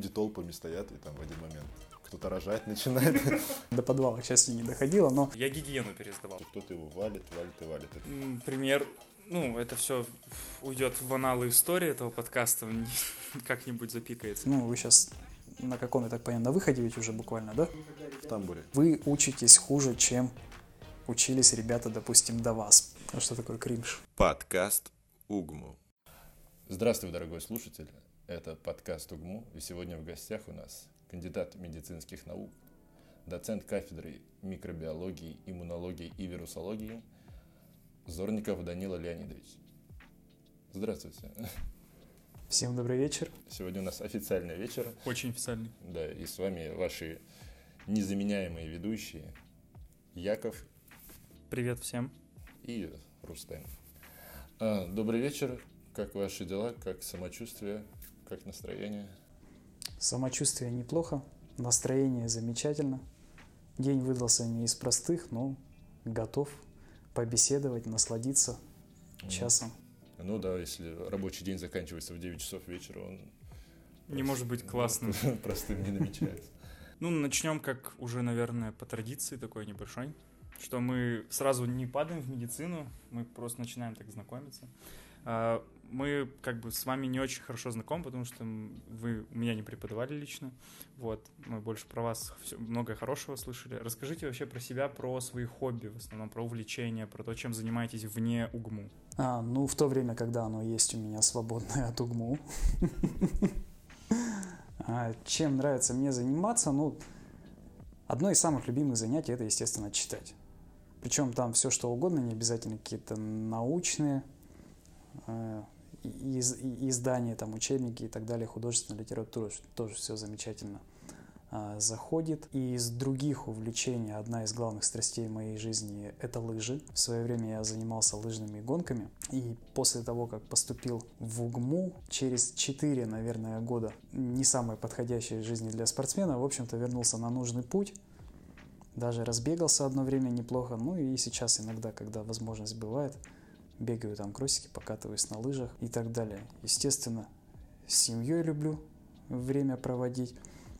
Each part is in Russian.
люди толпами стоят, и там в один момент кто-то рожать начинает. До подвала, к счастью, не доходило, но... Я гигиену пересдавал. Кто-то его валит, валит и валит. Пример, ну, это все уйдет в аналы истории этого подкаста, как-нибудь запикается. Ну, вы сейчас на каком, я так понимаю, на выходе ведь уже буквально, да? В тамбуре. Вы учитесь хуже, чем учились ребята, допустим, до вас. А что такое кринж? Подкаст УГМУ. Здравствуй, дорогой слушатель. Это подкаст УГМУ, и сегодня в гостях у нас кандидат медицинских наук, доцент кафедры микробиологии, иммунологии и вирусологии Зорников Данила Леонидович. Здравствуйте. Всем добрый вечер. Сегодня у нас официальный вечер, Очень официальный. да, и с вами ваши незаменяемые ведущие Яков Привет всем. и Рустем. А, добрый вечер. Как ваши дела? Как самочувствие? Как настроение? Самочувствие неплохо, настроение замечательно. День выдался не из простых, но готов побеседовать, насладиться часом. Ну да, если рабочий день заканчивается в 9 часов вечера, он Не может быть классным. простым не намечается. Ну, начнем как уже, наверное, по традиции такой небольшой, что мы сразу не падаем в медицину, мы просто начинаем так знакомиться. Мы как бы с вами не очень хорошо знакомы, потому что вы меня не преподавали лично. Вот, мы больше про вас всё- многое хорошего слышали. Расскажите вообще про себя, про свои хобби, в основном про увлечения, про то, чем занимаетесь вне УГМУ. А, ну, в то время, когда оно есть у меня свободное от УГМУ. А, Чем нравится мне заниматься? Ну, одно из самых любимых занятий – это, естественно, читать. Причем там все что угодно, не обязательно какие-то научные э, из- издания, там, учебники и так далее, художественная литература, тоже все замечательно а, заходит. И из других увлечений одна из главных страстей моей жизни – это лыжи. В свое время я занимался лыжными гонками. И после того, как поступил в УГМУ, через 4, наверное, года, не самые подходящие в жизни для спортсмена, в общем-то, вернулся на нужный путь. Даже разбегался одно время неплохо. Ну и сейчас иногда, когда возможность бывает, бегаю там кроссики, покатываюсь на лыжах и так далее. Естественно, с семьей люблю время проводить.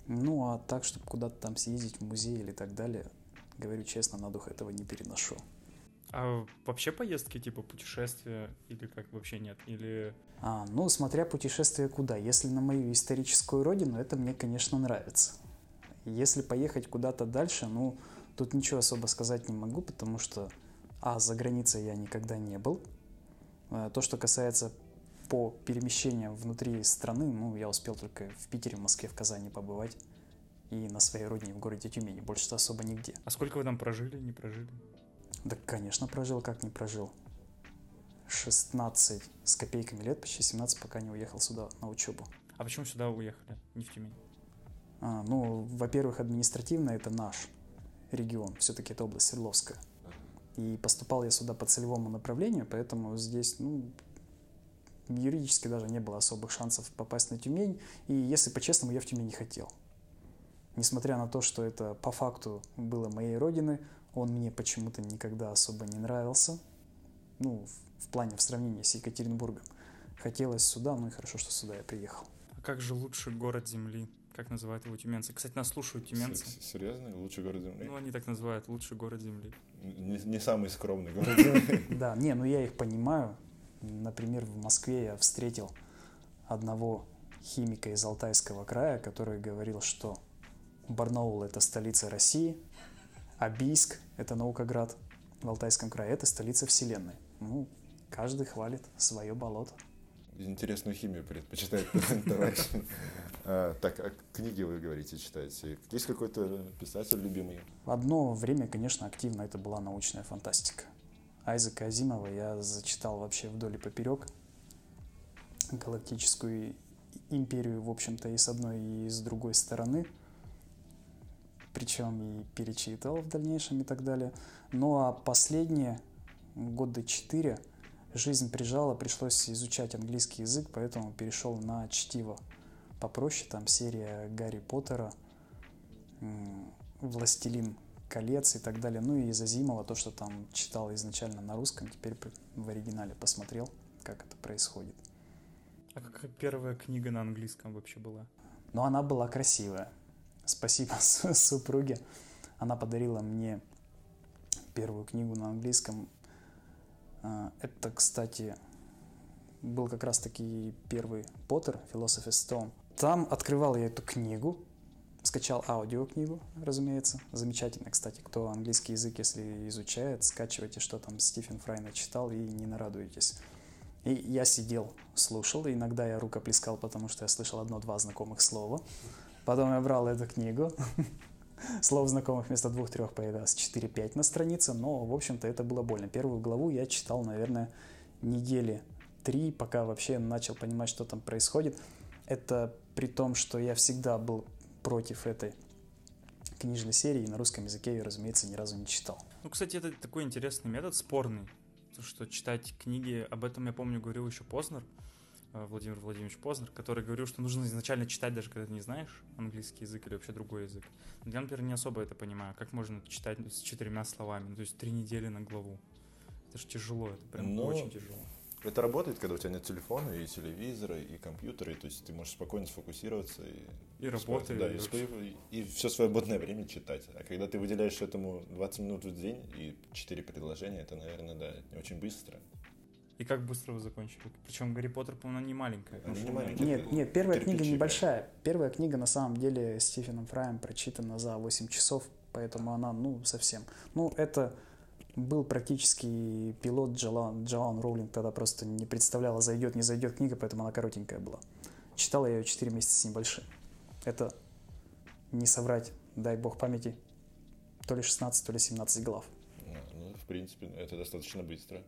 Ну а так, чтобы куда-то там съездить в музей или так далее, говорю честно, на дух этого не переношу. А вообще поездки типа путешествия или как вообще нет? Или А, ну, смотря путешествие куда. Если на мою историческую родину, это мне, конечно, нравится. Если поехать куда-то дальше, ну, тут ничего особо сказать не могу, потому что, а, за границей я никогда не был. А, То, что касается по перемещениям внутри страны, ну, я успел только в Питере, в Москве, в Казани побывать. И на своей родине, в городе Тюмени. Больше-то особо нигде. а сколько вы там прожили, не прожили? Да, конечно, прожил, как не прожил. 16 с копейками лет, почти 17, пока не уехал сюда на учебу. А почему сюда уехали, не в Тюмень? А, ну, во-первых, административно это наш регион, все-таки это область Свердловская. И поступал я сюда по целевому направлению, поэтому здесь, ну, юридически даже не было особых шансов попасть на Тюмень. И, если по-честному, я в Тюмень не хотел. Несмотря на то, что это по факту было моей родины, он мне почему-то никогда особо не нравился. Ну, в, в плане, в сравнении с Екатеринбургом. Хотелось сюда, ну и хорошо, что сюда я приехал. А как же лучший город Земли? Как называют его тюменцы? Кстати, нас слушают тюменцы. Серьезно? Лучший город Земли? Ну, они так называют, лучший город Земли. Не, не самый скромный город. Да, не, ну я их понимаю. Например, в Москве я встретил одного химика из Алтайского края, который говорил, что Барнаул – это столица России, а Бийск – это Наукоград в Алтайском крае, это столица Вселенной. Ну, каждый хвалит свое болото. Интересную химию предпочитает товарищ. А, Так, а книги вы говорите, читаете. Есть какой-то писатель любимый? Одно время, конечно, активно это была научная фантастика. Айзека Азимова я зачитал вообще вдоль и поперек. Галактическую империю, в общем-то, и с одной, и с другой стороны. Причем и перечитывал в дальнейшем и так далее. Ну а последние года четыре жизнь прижала, пришлось изучать английский язык, поэтому перешел на чтиво попроще. Там серия Гарри Поттера, Властелин колец и так далее. Ну и из Азимова, то, что там читал изначально на русском, теперь в оригинале посмотрел, как это происходит. А какая первая книга на английском вообще была? Но она была красивая. Спасибо супруге. Она подарила мне первую книгу на английском. А, это, кстати, был как раз-таки первый Поттер, Philosopher's Stone. Там открывал я эту книгу, скачал аудиокнигу, разумеется. Замечательно, кстати, кто английский язык, если изучает, скачивайте, что там Стивен Фрай начитал, и не нарадуетесь. И я сидел, слушал, и иногда я рукоплескал, потому что я слышал одно-два знакомых слова. Потом я брал эту книгу, слов знакомых вместо двух-трех появилось 4-5 на странице, но, в общем-то, это было больно. Первую главу я читал, наверное, недели три, пока вообще начал понимать, что там происходит. Это при том, что я всегда был против этой книжной серии, и на русском языке ее, разумеется, ни разу не читал. Ну, кстати, это такой интересный метод, спорный. То, что читать книги, об этом, я помню, говорил еще Познер, Владимир Владимирович Познер, который говорил, что нужно изначально читать, даже когда ты не знаешь английский язык или вообще другой язык. Но я, например, не особо это понимаю. Как можно читать с четырьмя словами? Ну, то есть три недели на главу. Это же тяжело, это прям Но... Ну, очень тяжело. Это работает, когда у тебя нет телефона, и телевизора, и компьютера, и, то есть ты можешь спокойно сфокусироваться и, и работать, да, и, и, и все свободное время читать. А когда ты выделяешь этому 20 минут в день и 4 предложения, это, наверное, да, не очень быстро. И как быстро вы закончили? Причем Гарри Поттер, по-моему, не маленькая. Она не маленькая. Нет, нет, первая книга небольшая. Первая книга, на самом деле, Стивеном Фраем прочитана за 8 часов, поэтому она, ну, совсем. Ну, это был практически пилот Джоан, Джоан Роулинг, тогда просто не представляла, зайдет, не зайдет книга, поэтому она коротенькая была. Читала я ее 4 месяца с небольшим. Это, не соврать, дай бог памяти, то ли 16, то ли 17 глав. Ну, в принципе, это достаточно быстро.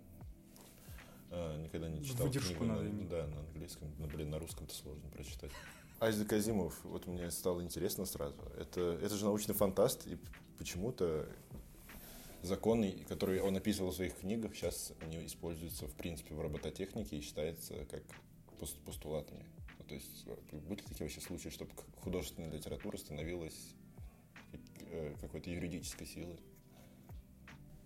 А, никогда не читал Выдержку книгу надо на, да, на английском, но, блин, на русском-то сложно прочитать. Айзек Азимов, вот мне стало интересно сразу. Это, это же научный фантаст, и почему-то законы, которые он описывал в своих книгах, сейчас они используются в принципе в робототехнике и считаются как постулатами. Ну, то есть были такие вообще случаи, чтобы художественная литература становилась э, какой-то юридической силой?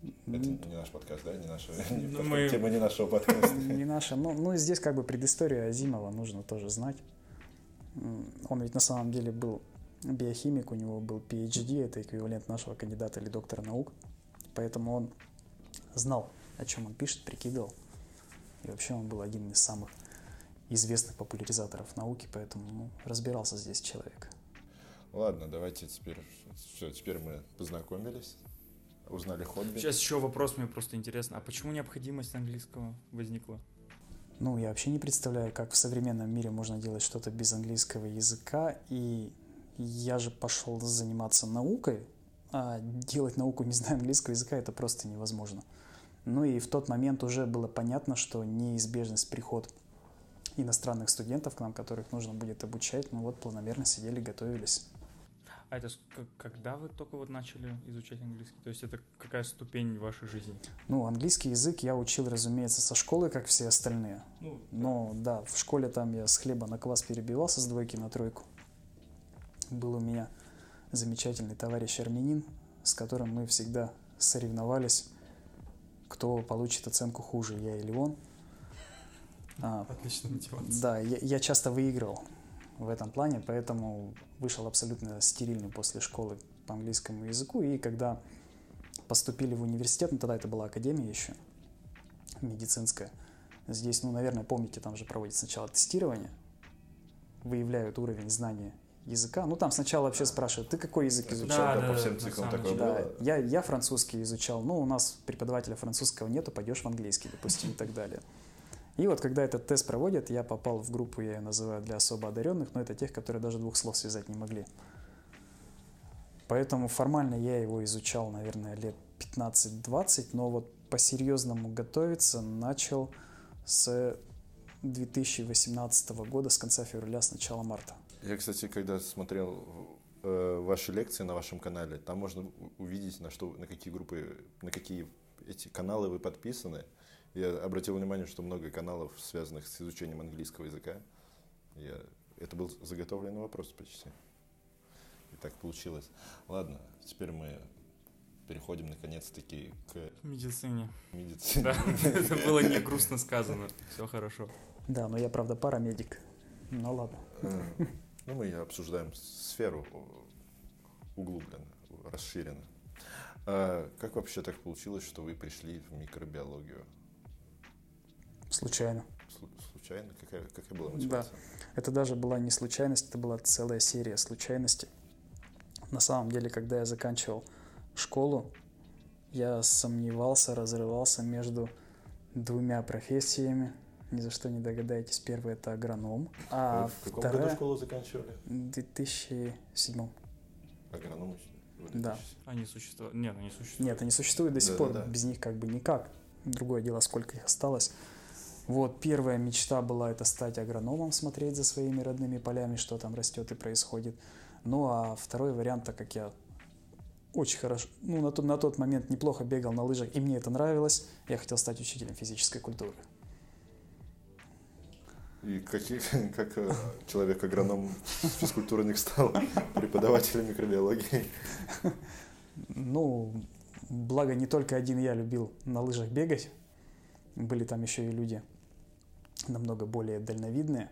Это не наш подкаст, да? Не наша не ну, мы... тема не нашего подкаста. Не наша. Ну, ну, здесь как бы предысторию Азимова нужно тоже знать. Он ведь на самом деле был биохимик, у него был PhD, это эквивалент нашего кандидата или доктора наук. Поэтому он знал, о чем он пишет, прикидывал. И вообще он был один из самых известных популяризаторов науки, поэтому ну, разбирался здесь человек. Ладно, давайте теперь, все, теперь мы познакомились, узнали хобби. Сейчас еще вопрос мне просто интересно, а почему необходимость английского возникла? Ну, я вообще не представляю, как в современном мире можно делать что-то без английского языка, и я же пошел заниматься наукой, а делать науку, не зная английского языка, это просто невозможно. Ну и в тот момент уже было понятно, что неизбежность приход иностранных студентов к нам, которых нужно будет обучать, ну вот планомерно сидели, готовились. А это когда вы только вот начали изучать английский? То есть это какая ступень в вашей жизни? Ну, английский язык я учил, разумеется, со школы, как все остальные. Ну, Но да, в школе там я с хлеба на квас перебивался с двойки на тройку. Был у меня замечательный товарищ армянин, с которым мы всегда соревновались, кто получит оценку хуже, я или он. А, Отличная мотивация. Да, я, я часто выигрывал в этом плане, поэтому вышел абсолютно стерильный после школы по английскому языку. И когда поступили в университет, ну тогда это была академия еще, медицинская, здесь, ну, наверное, помните, там же проводится сначала тестирование, выявляют уровень знания языка. Ну, там сначала вообще спрашивают, ты какой язык изучал? Да, да, по всем циклам такое да, было. Я, я французский изучал. Ну, у нас преподавателя французского нету, пойдешь в английский, допустим, и так далее. И вот когда этот тест проводят, я попал в группу, я ее называю для особо одаренных, но это тех, которые даже двух слов связать не могли. Поэтому формально я его изучал, наверное, лет 15-20, но вот по-серьезному готовиться начал с 2018 года, с конца февраля, с начала марта. Я, кстати, когда смотрел э, ваши лекции на вашем канале, там можно увидеть, на что, на какие группы, на какие эти каналы вы подписаны. Я обратил внимание, что много каналов, связанных с изучением английского языка. Я, это был заготовленный вопрос почти. И так получилось. Ладно, теперь мы переходим наконец-таки к медицине. Медицине. Да, это было не грустно сказано. Все хорошо. Да, но я, правда, парамедик. Ну ладно. Ну, мы обсуждаем сферу углубленно, расширенно. А как вообще так получилось, что вы пришли в микробиологию? Случайно. Случайно? Какая, какая была мотивация? Да. Это даже была не случайность, это была целая серия случайностей. На самом деле, когда я заканчивал школу, я сомневался, разрывался между двумя профессиями. Ни за что не догадаетесь. Первый это агроном. А Вы в каком вторая... году школу заканчивали? В 2007. Агроном? Да. Они существуют? Нет, они существуют. Нет, они существуют до сих да, пор. Да, да. Без них как бы никак. Другое дело, сколько их осталось. Вот первая мечта была это стать агрономом, смотреть за своими родными полями, что там растет и происходит. Ну а второй вариант, так как я очень хорошо, ну на тот, на тот момент неплохо бегал на лыжах, и мне это нравилось, я хотел стать учителем физической культуры. И как, как э, человек-агроном физкультурник стал преподавателем микробиологии? Ну, благо не только один я любил на лыжах бегать, были там еще и люди намного более дальновидные.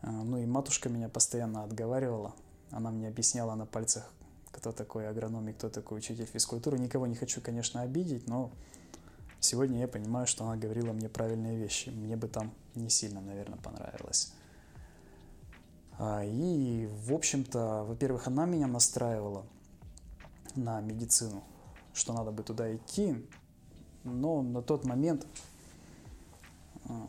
А, ну и матушка меня постоянно отговаривала. Она мне объясняла на пальцах, кто такой агроном и кто такой учитель физкультуры. Никого не хочу, конечно, обидеть, но сегодня я понимаю, что она говорила мне правильные вещи. Мне бы там не сильно, наверное, понравилось. А, и, в общем-то, во-первых, она меня настраивала на медицину, что надо бы туда идти, но на тот момент а,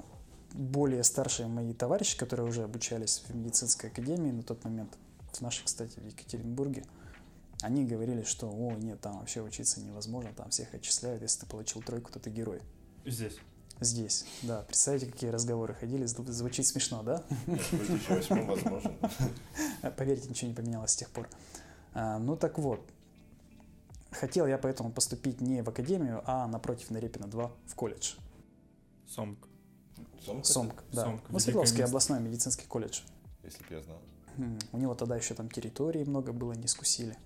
более старшие мои товарищи, которые уже обучались в медицинской академии на тот момент, в нашей, кстати, в Екатеринбурге, они говорили, что, о, нет, там вообще учиться невозможно, там всех отчисляют, если ты получил тройку, то ты герой. Здесь? Здесь, да. Представляете, какие разговоры ходили? Звучит смешно, да? Нет, в 2008 возможно. Поверьте, ничего не поменялось с тех пор. А, ну так вот, хотел я поэтому поступить не в академию, а напротив на Репина 2 в колледж. Сомк. Сомк? Сомк, да. Сомк. Ну, Свердловский областной медицинский колледж. Если бы я знал. У него тогда еще там территории много было, не скусили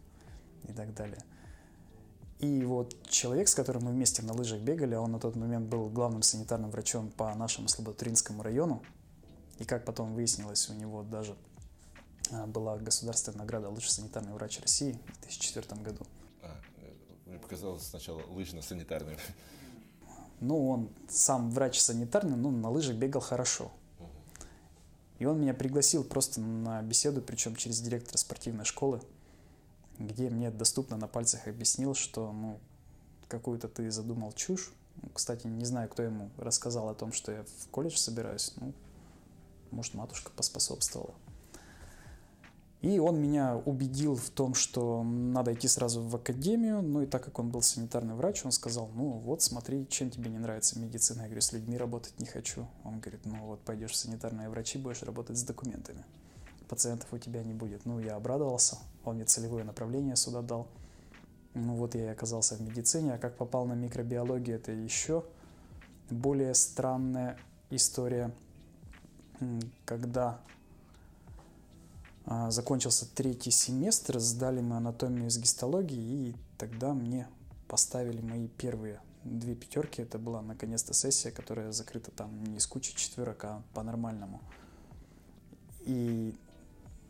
и так далее. И вот человек, с которым мы вместе на лыжах бегали, он на тот момент был главным санитарным врачом по нашему Слободтринскому району. И как потом выяснилось, у него даже а, была государственная награда «Лучший санитарный врач России» в 2004 году. А, э, мне показалось сначала лыжно-санитарный. Ну, он сам врач санитарный, но на лыжах бегал хорошо. И он меня пригласил просто на беседу, причем через директора спортивной школы где мне доступно на пальцах объяснил, что ну, какую-то ты задумал чушь. Кстати, не знаю, кто ему рассказал о том, что я в колледж собираюсь. Ну, может, матушка поспособствовала. И он меня убедил в том, что надо идти сразу в академию. Ну и так как он был санитарный врач, он сказал, ну вот смотри, чем тебе не нравится медицина. Я говорю, с людьми работать не хочу. Он говорит, ну вот пойдешь в санитарные врачи, будешь работать с документами пациентов у тебя не будет. Ну, я обрадовался, он мне целевое направление сюда дал. Ну, вот я и оказался в медицине, а как попал на микробиологию, это еще более странная история, когда закончился третий семестр, сдали мы анатомию с гистологии, и тогда мне поставили мои первые две пятерки. Это была наконец-то сессия, которая закрыта там не из кучи четверок, а по-нормальному. И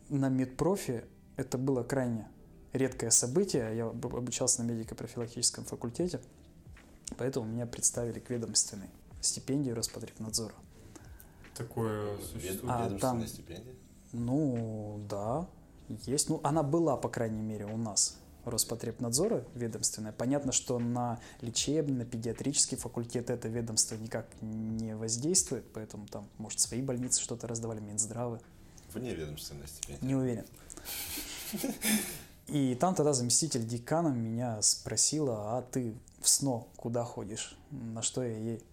на медпрофи это было крайне редкое событие. Я обучался на медико-профилактическом факультете, поэтому меня представили к ведомственной стипендии Роспотребнадзора. Такое существует? А, там, стипендия? Ну, да, есть. Ну, она была, по крайней мере, у нас. Роспотребнадзора ведомственная. Понятно, что на лечебный, на педиатрический факультет это ведомство никак не воздействует, поэтому там, может, свои больницы что-то раздавали, Минздравы. Вне ведомственной стипендии. Не уверен. И там тогда заместитель декана меня спросила, а ты в СНО куда ходишь? На что я ей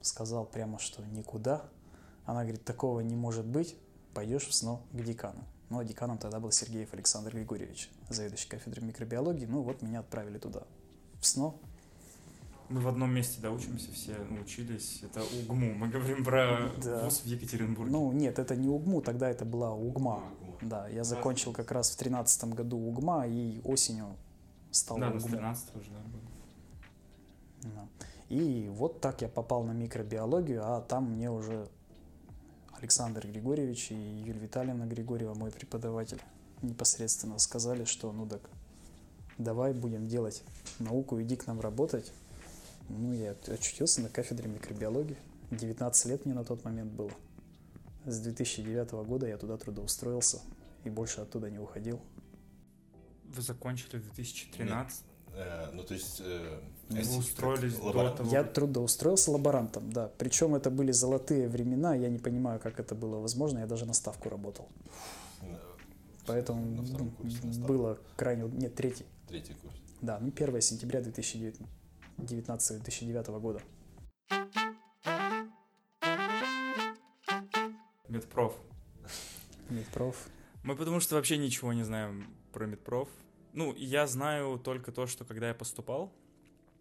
сказал прямо, что никуда. Она говорит, такого не может быть, пойдешь в СНО к декану. Ну, а деканом тогда был Сергеев Александр Григорьевич, заведующий кафедрой микробиологии. Ну, вот меня отправили туда, в СНО, мы в одном месте, да, учимся, все учились. Это УГМУ. Мы говорим про да. вуз в Екатеринбурге. Ну, нет, это не УГМУ, тогда это была УГМА. А, да, я закончил как раз в тринадцатом году УГМА и осенью стал да, УГМУ. Да, 13 уже, да, Да. И вот так я попал на микробиологию, а там мне уже Александр Григорьевич и Юлия Витальевна Григорьева, мой преподаватель, непосредственно сказали, что ну так давай будем делать науку, иди к нам работать. Ну, я очутился на кафедре микробиологии. 19 лет мне на тот момент было. С 2009 года я туда трудоустроился и больше оттуда не уходил. Вы закончили в 2013? Э, ну, то есть... Э, Вы устроились до лаборант. того? Я трудоустроился лаборантом, да. Причем это были золотые времена, я не понимаю, как это было возможно, я даже на ставку работал. На- Поэтому на втором ну, курсе, на ставку. было крайне... Нет, третий. Третий курс. Да, ну 1 сентября 2019-2009 года. Медпроф. Медпроф. Мы потому что вообще ничего не знаем про медпроф. Ну, я знаю только то, что когда я поступал,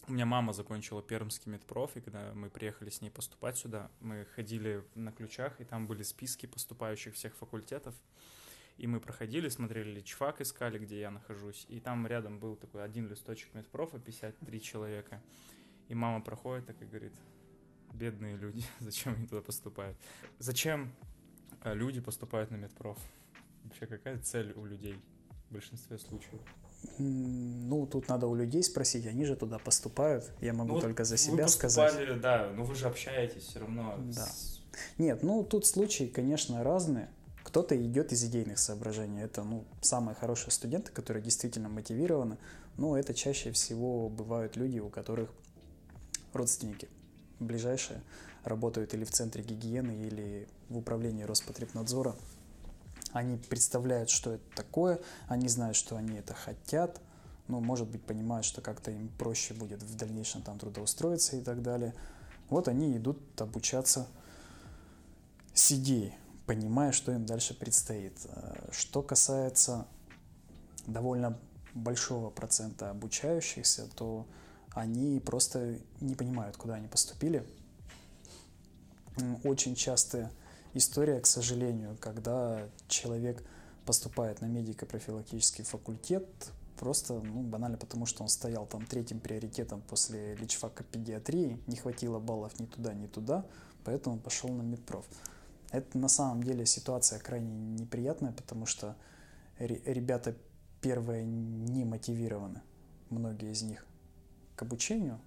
у меня мама закончила пермский медпроф, и когда мы приехали с ней поступать сюда, мы ходили на ключах, и там были списки поступающих всех факультетов. И мы проходили, смотрели личфак, искали, где я нахожусь. И там рядом был такой один листочек медпрофа, 53 человека. И мама проходит так и говорит, бедные люди, зачем они туда поступают? Зачем э, люди поступают на медпроф? Вообще, какая цель у людей в большинстве случаев? Ну, тут надо у людей спросить, они же туда поступают. Я могу Ну, только за вы себя сказать. поступали, Да, но вы же общаетесь все равно. Да. с- Нет, ну тут случаи, конечно, разные. Кто-то идет из идейных соображений. Это, ну, самые хорошие студенты, которые действительно мотивированы. Но это чаще всего бывают люди, у которых родственники ближайшие работают или в центре гигиены, или в управлении Роспотребнадзора. Они представляют, что это такое, они знают, что они это хотят, ну, может быть, понимают, что как-то им проще будет в дальнейшем там трудоустроиться и так далее. Вот они идут обучаться идеей, понимая, что им дальше предстоит. Э, Что касается довольно большого процента обучающихся, то они просто не понимают, куда они поступили. Очень частая история, к сожалению, когда человек поступает на медико-профилактический факультет, просто, ну, банально потому, что он стоял там третьим приоритетом после личфака педиатрии, не хватило баллов ни туда, ни туда, поэтому пошел на медпроф. Это на самом деле ситуация крайне неприятная, потому что ре- ребята, первое, не мотивированы, многие из них, к обучению.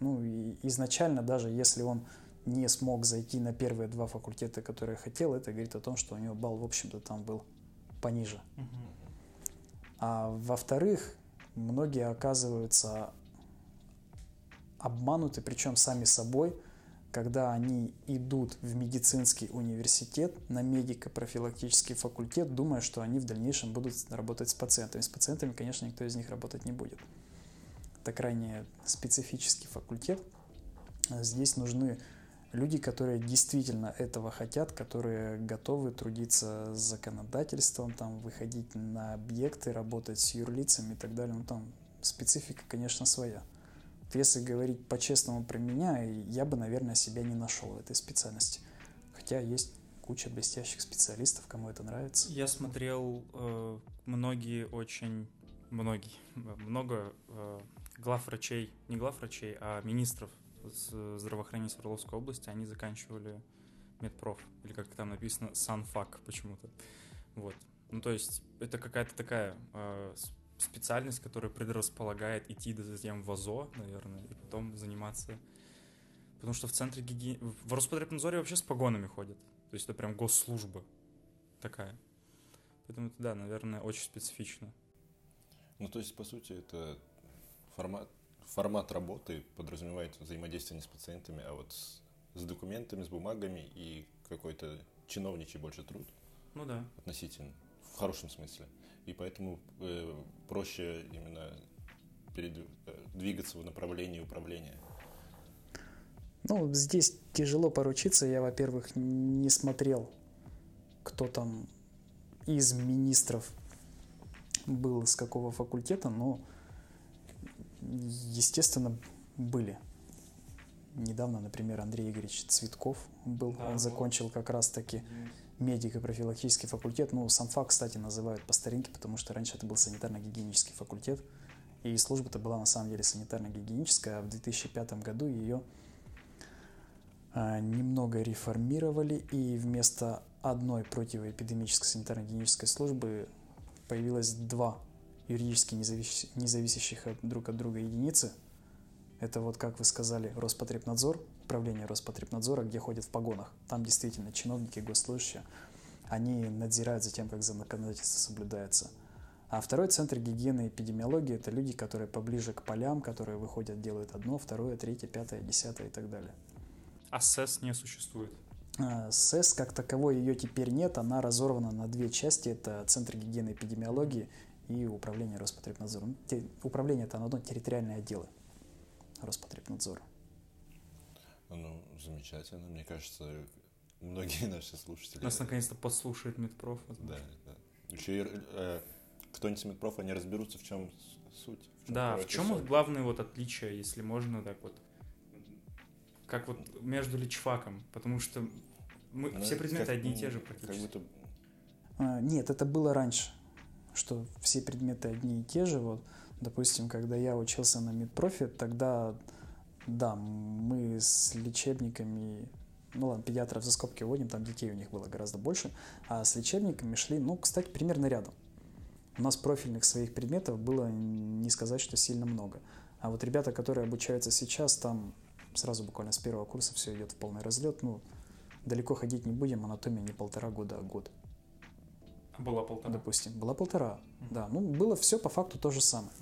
Ну и изначально даже если он не смог зайти на первые два факультета, которые хотел, это говорит о том, что у него балл, в общем-то, там был пониже. А во-вторых, многие оказываются обмануты, причем сами собой, когда они идут в медицинский университет, на медико-профилактический факультет, думая, что они в дальнейшем будут работать с пациентами. С пациентами, конечно, никто из них работать не будет. Это крайне специфический факультет. Здесь нужны люди, которые действительно этого хотят, которые готовы трудиться с законодательством, там, выходить на объекты, работать с юрлицами и так далее. Ну, там специфика, конечно, своя. Вот Если говорить по-честному про меня, я бы, наверное, себя не нашел в этой специальности. Хотя есть куча блестящих специалистов, кому это нравится. Я смотрел э, многие очень, многие, много э, главврачей, не главврачей, а министров здравоохранения Свердловской области, они заканчивали медпроф, или как там написано, санфак почему-то. Вот. Ну, то есть, это какая-то такая э, специальность, которая предрасполагает идти затем в АЗО, наверное, и потом заниматься... Потому что в центре гигиены... В Роспотребнадзоре вообще с погонами ходят. То есть это прям госслужба такая. Поэтому это, да, наверное, очень специфично. Ну, то есть, по сути, это формат, формат работы подразумевает взаимодействие не с пациентами, а вот с, с документами, с бумагами и какой-то чиновничий больше труд Ну да. относительно, в хорошем смысле. И поэтому э, проще именно перед- э, двигаться в направлении управления. Ну, здесь тяжело поручиться. Я, во-первых, не смотрел, кто там из министров был с какого факультета, но, естественно, были. Недавно, например, Андрей Игоревич Цветков был. Да, Он закончил как раз-таки медико-профилактический факультет. Ну, сам факт, кстати, называют по старинке, потому что раньше это был санитарно-гигиенический факультет. И служба-то была на самом деле санитарно-гигиеническая, а в 2005 году ее а, немного реформировали, и вместо одной противоэпидемической санитарно-гигиенической службы появилось два юридически независящих друг от друга единицы. Это вот, как вы сказали, Роспотребнадзор, управление Роспотребнадзора, где ходят в погонах. Там действительно чиновники, госслужащие, они надзирают за тем, как законодательство соблюдается. А второй центр гигиены и эпидемиологии – это люди, которые поближе к полям, которые выходят, делают одно, второе, третье, пятое, десятое и так далее. А СЭС не существует? А, СЭС как таковой ее теперь нет, она разорвана на две части. Это Центр гигиены и эпидемиологии и Управление Роспотребнадзора. Управление это одно территориальные отделы Роспотребнадзора. Ну, замечательно. Мне кажется, многие наши слушатели... Нас наконец-то послушает медпроф. Да, да. Еще э, кто-нибудь медпрофа не разберутся, в чем суть. В чем да, в чем суть. главное вот отличие, если можно так вот как вот между личфаком, потому что мы, ну, все предметы как, одни и те же практически. Как будто... а, нет, это было раньше, что все предметы одни и те же. Вот, допустим, когда я учился на медпрофи, тогда, да, мы с лечебниками, ну ладно, педиатров за скобки вводим, там детей у них было гораздо больше, а с лечебниками шли, ну, кстати, примерно рядом. У нас профильных своих предметов было не сказать, что сильно много. А вот ребята, которые обучаются сейчас, там сразу буквально с первого курса все идет в полный разлет. Ну, далеко ходить не будем, анатомия не полтора года, а год. Была полтора? Допустим, была полтора, mm-hmm. да. Ну, было все по факту то же самое.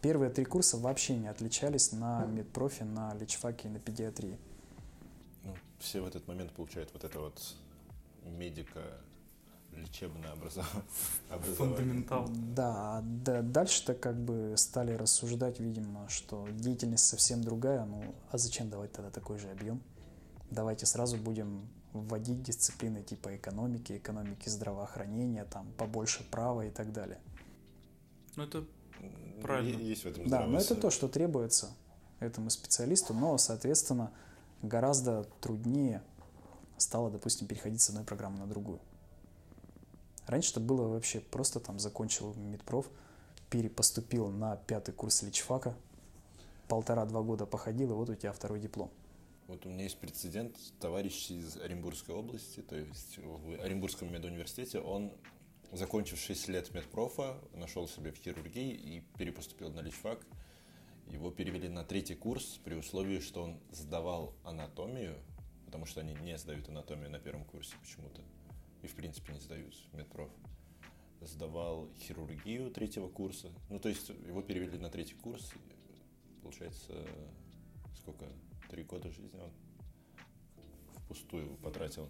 Первые три курса вообще не отличались на медпрофи, на лечфаке и на педиатрии. Ну, все в этот момент получают вот это вот медика лечебное образование. Фундаментал. Да, да, дальше-то как бы стали рассуждать, видимо, что деятельность совсем другая, ну а зачем давать тогда такой же объем? Давайте сразу будем вводить дисциплины типа экономики, экономики здравоохранения, там побольше права и так далее. Ну это правильно. Есть в этом Да, но это то, что требуется этому специалисту, но, соответственно, гораздо труднее стало, допустим, переходить с одной программы на другую. Раньше это было вообще просто там закончил медпроф, перепоступил на пятый курс личфака, полтора-два года походил, и вот у тебя второй диплом. Вот у меня есть прецедент, товарищ из Оренбургской области, то есть в Оренбургском медуниверситете, он, закончив 6 лет медпрофа, нашел себе в хирургии и перепоступил на личфак. Его перевели на третий курс при условии, что он сдавал анатомию, потому что они не сдают анатомию на первом курсе почему-то и в принципе не сдают медпроф. Сдавал хирургию третьего курса. Ну, то есть его перевели на третий курс. Получается, сколько? Три года жизни он впустую потратил.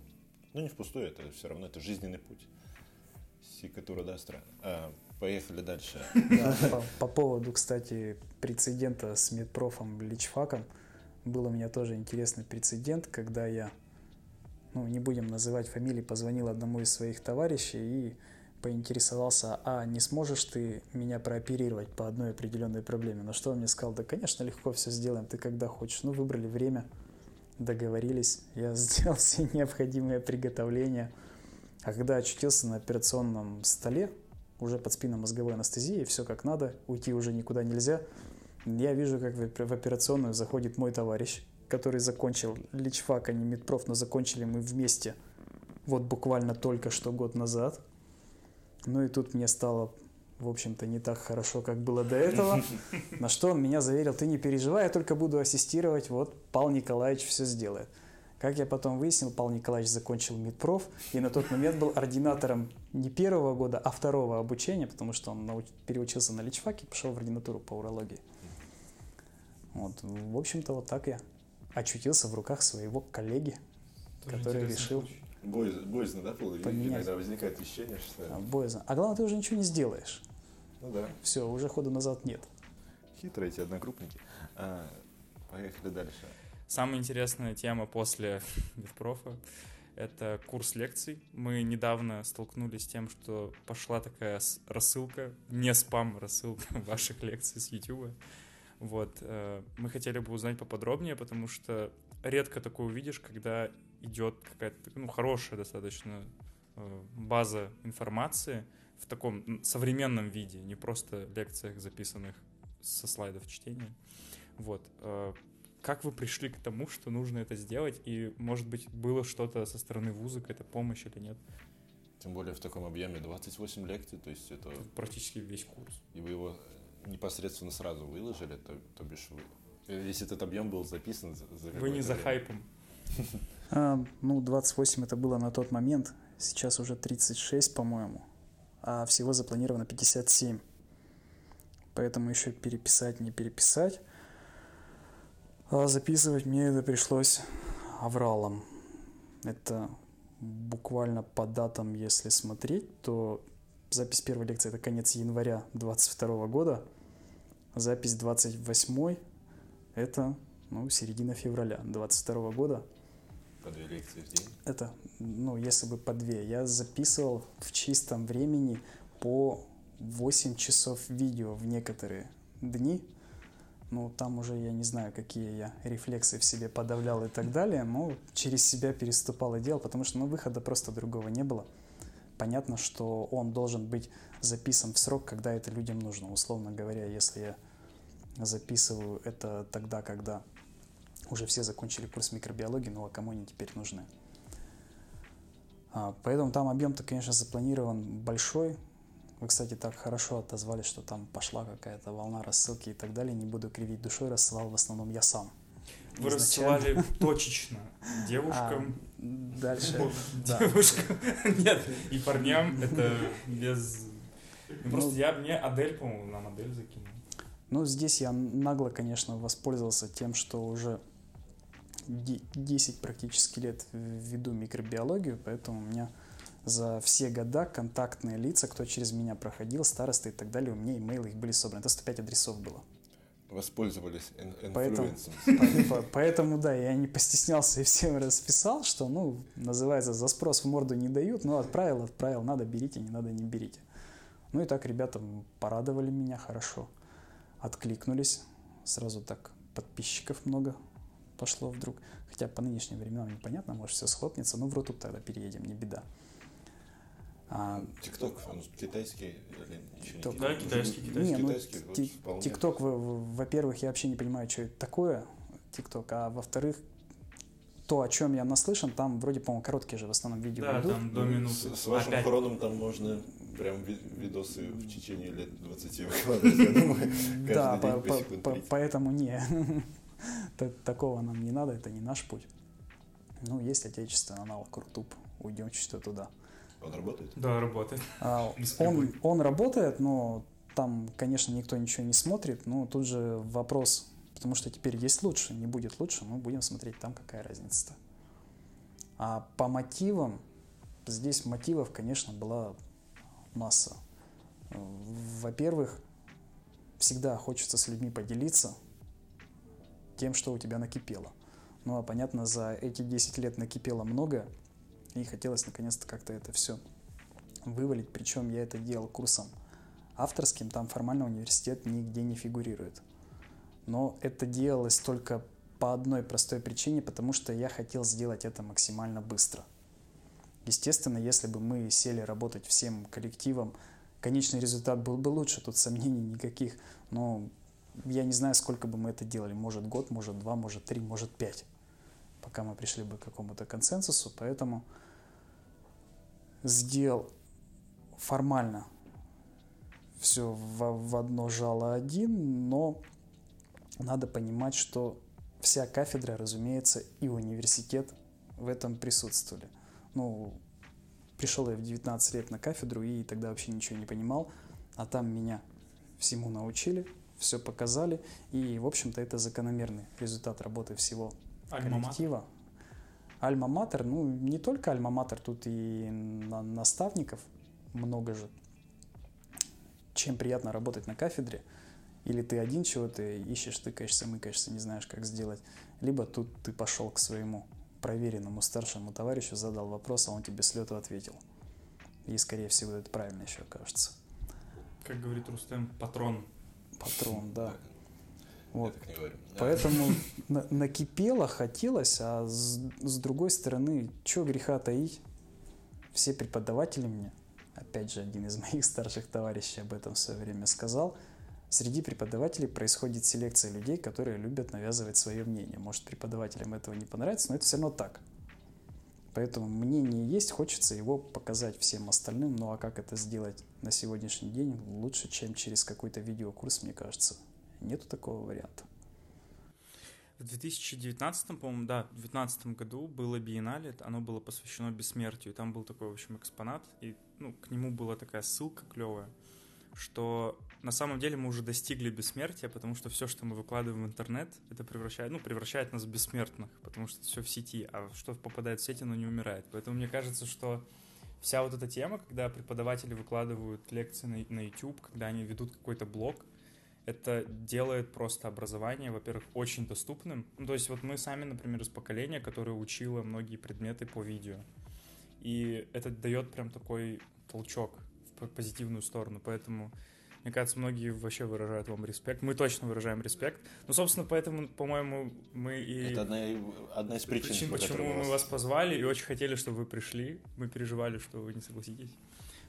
Ну, не впустую, это все равно это жизненный путь. Сикатура да странно. А, поехали дальше. Да, по, по поводу, кстати, прецедента с медпрофом Личфаком, был у меня тоже интересный прецедент, когда я ну, не будем называть фамилии, позвонил одному из своих товарищей и поинтересовался, а не сможешь ты меня прооперировать по одной определенной проблеме? На что он мне сказал, да, конечно, легко все сделаем, ты когда хочешь. Ну, выбрали время, договорились, я сделал все необходимые приготовления. А когда очутился на операционном столе, уже под спинномозговой анестезией, все как надо, уйти уже никуда нельзя, я вижу, как в операционную заходит мой товарищ, который закончил личфак, а не медпроф, но закончили мы вместе вот буквально только что год назад. Ну и тут мне стало, в общем-то, не так хорошо, как было до этого. На что он меня заверил, ты не переживай, я только буду ассистировать, вот Павел Николаевич все сделает. Как я потом выяснил, Павел Николаевич закончил медпроф и на тот момент был ординатором не первого года, а второго обучения, потому что он науч... переучился на личфаке и пошел в ординатуру по урологии. Вот, в общем-то, вот так я очутился в руках своего коллеги, Тоже который решил... Боязно, боязно, да, поменять. Иногда возникает ощущение, что... А, боязно. А главное, ты уже ничего не сделаешь. Ну да. Все, уже хода назад нет. Хитрые эти однокрупники. А, поехали дальше. Самая интересная тема после Медпрофа — это курс лекций. Мы недавно столкнулись с тем, что пошла такая рассылка, не спам-рассылка ваших лекций с YouTube. Вот, э, мы хотели бы узнать поподробнее, потому что редко такое увидишь, когда идет какая-то, ну, хорошая достаточно э, база информации в таком современном виде, не просто лекциях, записанных со слайдов чтения. Вот. Э, как вы пришли к тому, что нужно это сделать, и, может быть, было что-то со стороны вуза, какая-то помощь или нет? Тем более в таком объеме 28 лекций, то есть это... Практически весь курс. И вы его непосредственно сразу выложили, то, то бишь вы... Весь этот объем был записан за, за Вы не за время. хайпом. А, ну, 28 это было на тот момент, сейчас уже 36, по-моему, а всего запланировано 57. Поэтому еще переписать, не переписать. А записывать мне это пришлось авралом. Это буквально по датам, если смотреть, то запись первой лекции это конец января 22 года, запись 28 это ну, середина февраля 22 года. По две лекции в день? Это, ну, если бы по две. Я записывал в чистом времени по 8 часов видео в некоторые дни ну, там уже я не знаю, какие я рефлексы в себе подавлял и так далее, но через себя переступал и делал, потому что, ну, выхода просто другого не было. Понятно, что он должен быть записан в срок, когда это людям нужно. Условно говоря, если я записываю это тогда, когда уже все закончили курс микробиологии, ну а кому они теперь нужны? А, поэтому там объем-то, конечно, запланирован большой, вы, кстати, так хорошо отозвались, что там пошла какая-то волна рассылки и так далее. Не буду кривить душой, рассылал в основном я сам. Вы рассылали точечно девушкам. А, дальше. Девушкам. Нет, и парням это без. Ну, просто ну, я мне Адель, по-моему, нам Адель закинул. Ну, здесь я нагло, конечно, воспользовался тем, что уже 10 практически лет веду микробиологию, поэтому у меня за все года контактные лица, кто через меня проходил, старосты и так далее, у меня имейлы их были собраны. Это 105 адресов было. Воспользовались поэтому, поэтому, да, я не постеснялся и всем расписал, что, ну, называется, за спрос в морду не дают, но отправил, отправил, надо берите, не надо не берите. Ну и так ребята порадовали меня хорошо, откликнулись, сразу так подписчиков много пошло вдруг. Хотя по нынешним временам непонятно, может все схлопнется, но в Рутуб тогда переедем, не беда. А, ТикТок, он китайский или еще TikTok. не Да, китайский, китайский. Не, ну, ТикТок, во-первых, я вообще не понимаю, что это такое, ТикТок, а во-вторых, то, о чем я наслышан, там вроде, по-моему, короткие же в основном видео да, идут. там до минуты. С, с вашим Опять. хроном там можно прям видосы в течение лет 20 выкладывать, я думаю, Да, по, по, поэтому не. Такого нам не надо, это не наш путь. Ну, есть отечественный аналог Рутуб, уйдем чуть-чуть туда. Он работает? Да, работает. А, он, он работает, но там, конечно, никто ничего не смотрит, но тут же вопрос, потому что теперь есть лучше, не будет лучше, мы будем смотреть там, какая разница-то. А по мотивам, здесь мотивов, конечно, была масса. Во-первых, всегда хочется с людьми поделиться тем, что у тебя накипело. Ну, а понятно, за эти 10 лет накипело много, и хотелось наконец-то как-то это все вывалить, причем я это делал курсом авторским, там формально университет нигде не фигурирует. Но это делалось только по одной простой причине, потому что я хотел сделать это максимально быстро. Естественно, если бы мы сели работать всем коллективом, конечный результат был бы лучше, тут сомнений никаких. Но я не знаю, сколько бы мы это делали. Может год, может два, может три, может пять, пока мы пришли бы к какому-то консенсусу. Поэтому сделал формально все в, в одно жало один, но надо понимать, что вся кафедра, разумеется, и университет в этом присутствовали. Ну, пришел я в 19 лет на кафедру и тогда вообще ничего не понимал, а там меня всему научили, все показали, и, в общем-то, это закономерный результат работы всего коллектива. Альма-матер, ну, не только альма-матер, тут и наставников много же. Чем приятно работать на кафедре, или ты один чего-то ищешь, тыкаешься, мыкаешься, не знаешь, как сделать, либо тут ты пошел к своему проверенному старшему товарищу, задал вопрос, а он тебе с лету ответил. И, скорее всего, это правильно еще окажется. Как говорит Рустем, патрон. Патрон, да. Вот. Поэтому на, накипело, хотелось, а с, с другой стороны, что греха таить? Все преподаватели мне, опять же, один из моих старших товарищей об этом в свое время сказал, Среди преподавателей происходит селекция людей, которые любят навязывать свое мнение. Может, преподавателям этого не понравится, но это все равно так. Поэтому мнение есть, хочется его показать всем остальным. Ну а как это сделать на сегодняшний день лучше, чем через какой-то видеокурс, мне кажется. Нету такого варианта. В 2019, по-моему, да, в 2019 году было биеннале, оно было посвящено бессмертию. Там был такой, в общем, экспонат, и ну, к нему была такая ссылка клевая, что на самом деле мы уже достигли бессмертия, потому что все, что мы выкладываем в интернет, это превращает, ну, превращает нас в бессмертных, потому что все в сети, а что попадает в сеть, оно не умирает. Поэтому мне кажется, что вся вот эта тема, когда преподаватели выкладывают лекции на, на YouTube, когда они ведут какой-то блог, это делает просто образование, во-первых, очень доступным. Ну, то есть вот мы сами, например, из поколения, которое учило многие предметы по видео. И это дает прям такой толчок в позитивную сторону. Поэтому мне кажется, многие вообще выражают вам респект. Мы точно выражаем респект. Ну, собственно, поэтому, по-моему, мы и... Это одна, одна из причин, причин почему мы вас... вас позвали и очень хотели, чтобы вы пришли. Мы переживали, что вы не согласитесь.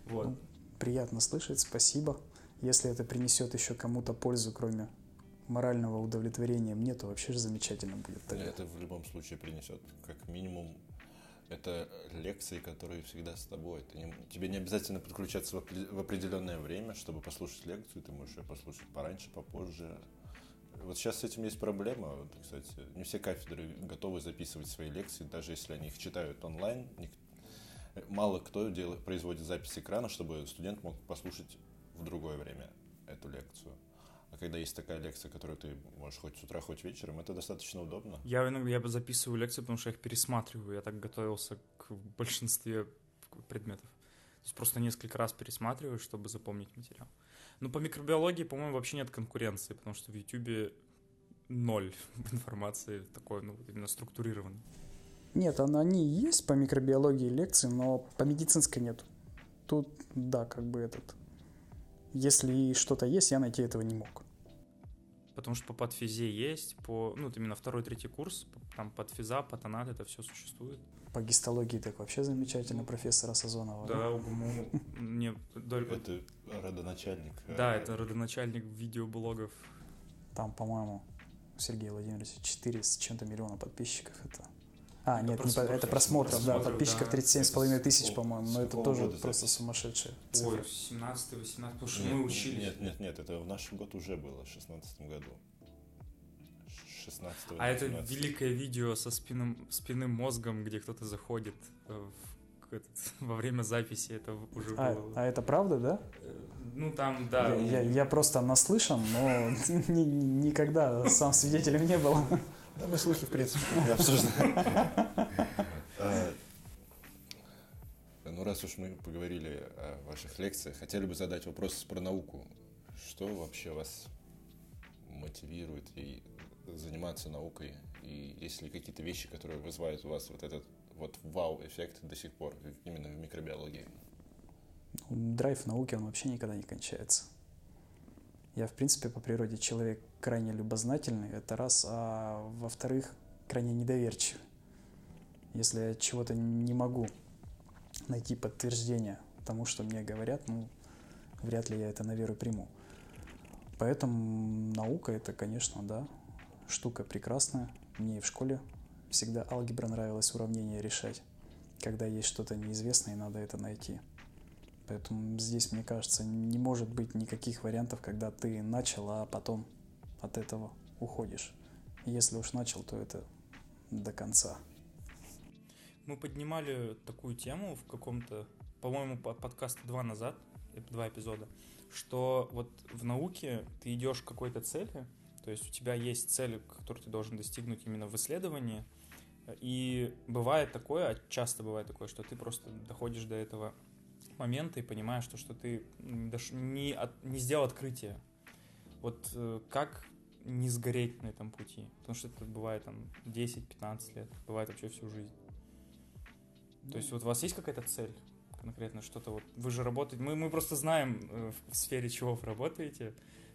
Вот. Ну, приятно слышать, спасибо. Если это принесет еще кому-то пользу, кроме морального удовлетворения мне, то вообще же замечательно будет. Тогда. Это в любом случае принесет как минимум это лекции, которые всегда с тобой. Ты не, тебе не обязательно подключаться в, определенное время, чтобы послушать лекцию. Ты можешь ее послушать пораньше, попозже. Вот сейчас с этим есть проблема. Вот, кстати, не все кафедры готовы записывать свои лекции, даже если они их читают онлайн. Мало кто делает, производит запись экрана, чтобы студент мог послушать в другое время эту лекцию. А когда есть такая лекция, которую ты можешь хоть с утра, хоть вечером, это достаточно удобно. Я иногда я записываю лекции, потому что я их пересматриваю. Я так готовился к большинстве предметов. То есть просто несколько раз пересматриваю, чтобы запомнить материал. Но по микробиологии, по-моему, вообще нет конкуренции, потому что в YouTube ноль информации такой, ну, именно структурированной. Нет, они есть по микробиологии лекции, но по медицинской нет. Тут, да, как бы этот... Если что-то есть, я найти этого не мог потому что по подфизе есть, по, ну, вот именно второй, третий курс, там подфиза, патонат, это все существует. По гистологии так вообще замечательно профессора Сазонова. Да, УГМУ мне только... Это родоначальник. Э, да, это родоначальник видеоблогов. Там, по-моему, Сергей Владимирович 4 с чем-то миллиона подписчиков. Это а, это нет, просмотров, не, это просмотров, да, подписчиков да. 37,5 тысяч, по-моему, но это тоже просто сумасшедшие цифры. Ой, 17-18, потому что нет, мы учились. Нет, нет, нет, это в наш год уже было, в 16 году. 16 А это великое видео со спинным, спинным мозгом, где кто-то заходит э, в, этот, во время записи, это уже а, было. А это правда, да? Э, ну, там, да. Я, я, я просто наслышан, но никогда сам свидетелем не был. Да, мы слухи, в принципе, не обсуждаем. А, ну, раз уж мы поговорили о ваших лекциях, хотели бы задать вопрос про науку. Что вообще вас мотивирует и заниматься наукой? И есть ли какие-то вещи, которые вызывают у вас вот этот вот вау-эффект до сих пор, именно в микробиологии? Драйв науки, он вообще никогда не кончается. Я, в принципе, по природе человек крайне любознательный, это раз, а во-вторых, крайне недоверчивый. Если я чего-то не могу найти подтверждение тому, что мне говорят, ну, вряд ли я это на веру приму. Поэтому наука это, конечно, да, штука прекрасная. Мне и в школе всегда алгебра нравилась уравнения решать, когда есть что-то неизвестное и надо это найти. Поэтому здесь, мне кажется, не может быть никаких вариантов, когда ты начал, а потом от этого уходишь. Если уж начал, то это до конца. Мы поднимали такую тему в каком-то, по-моему, подкаст два назад, два эпизода, что вот в науке ты идешь к какой-то цели, то есть у тебя есть цель, которую ты должен достигнуть именно в исследовании, и бывает такое, а часто бывает такое, что ты просто доходишь до этого момента и понимаешь, что, что ты не, не сделал открытие. Вот э, как не сгореть на этом пути? Потому что это бывает там 10-15 лет, бывает вообще всю жизнь. Ну. То есть вот у вас есть какая-то цель? конкретно что-то вот вы же работаете мы мы просто знаем э, в сфере чего вы работаете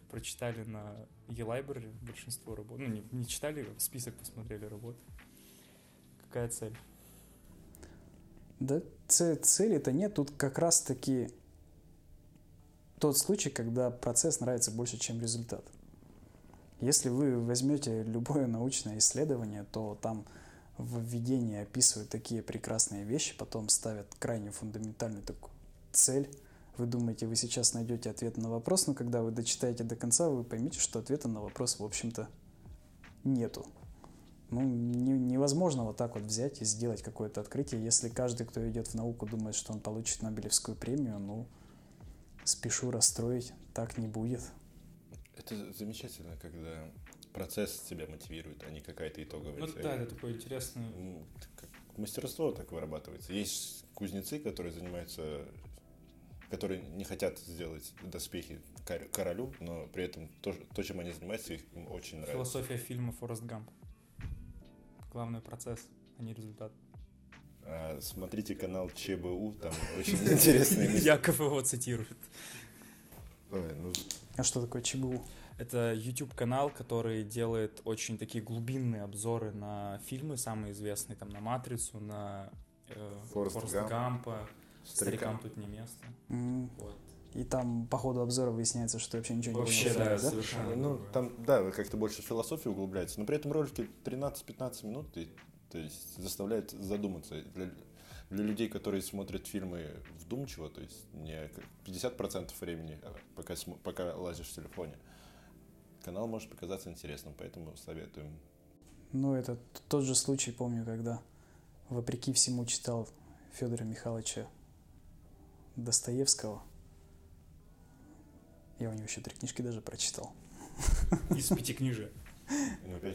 прочитали на e-library большинство работ ну не, не читали список посмотрели работы какая цель да цели-то нет, тут как раз-таки тот случай, когда процесс нравится больше, чем результат. Если вы возьмете любое научное исследование, то там в введении описывают такие прекрасные вещи, потом ставят крайне фундаментальную такую цель. Вы думаете, вы сейчас найдете ответ на вопрос, но когда вы дочитаете до конца, вы поймете, что ответа на вопрос, в общем-то, нету. Ну, не, невозможно вот так вот взять и сделать какое-то открытие. Если каждый, кто идет в науку, думает, что он получит Нобелевскую премию, ну, спешу расстроить, так не будет. Это замечательно, когда процесс тебя мотивирует, а не какая-то итоговая ну, цель. Да, это такое интересное. Как мастерство так вырабатывается. Есть кузнецы, которые занимаются, которые не хотят сделать доспехи королю, но при этом то, то чем они занимаются, их им очень нравится. Философия фильма «Форест Гамп». Главный процесс, а не результат. А, смотрите канал ЧБУ, там очень интересные Яков его цитирует. Ну а что такое ЧБУ? Это YouTube-канал, который делает очень такие глубинные обзоры на фильмы, самые известные, там, на «Матрицу», на э, Форест, Форест Гамп. Гампа, «Старикам тут не место». Вот. И там по ходу обзора выясняется, что вообще ничего вообще, не да, да? совершенно. Ну, там, да, как-то больше в философию углубляется, но при этом ролики 13-15 минут, и, то есть заставляет задуматься. Для, для людей, которые смотрят фильмы вдумчиво, то есть не 50% времени, а пока, пока лазишь в телефоне, канал может показаться интересным, поэтому советуем. Ну, это тот же случай, помню, когда вопреки всему читал Федора Михайловича Достоевского. Я у него еще три книжки даже прочитал. Из пяти книжек.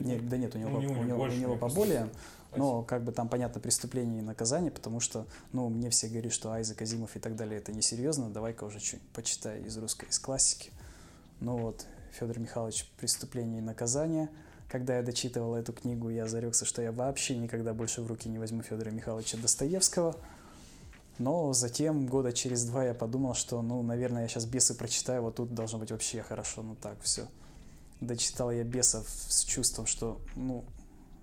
Нет, да нет, у него, ну, у него, у него, больше, у него поболее, но как бы там понятно преступление и наказание, потому что, ну, мне все говорят, что Айзек Азимов и так далее, это несерьезно, давай-ка уже что-нибудь почитай из русской, из классики. Ну вот, Федор Михайлович «Преступление и наказание». Когда я дочитывал эту книгу, я зарекся, что я вообще никогда больше в руки не возьму Федора Михайловича Достоевского. Но затем, года через два, я подумал, что, ну, наверное, я сейчас «Бесы» прочитаю, вот тут должно быть вообще хорошо, ну так, все. Дочитал я «Бесов» с чувством, что, ну,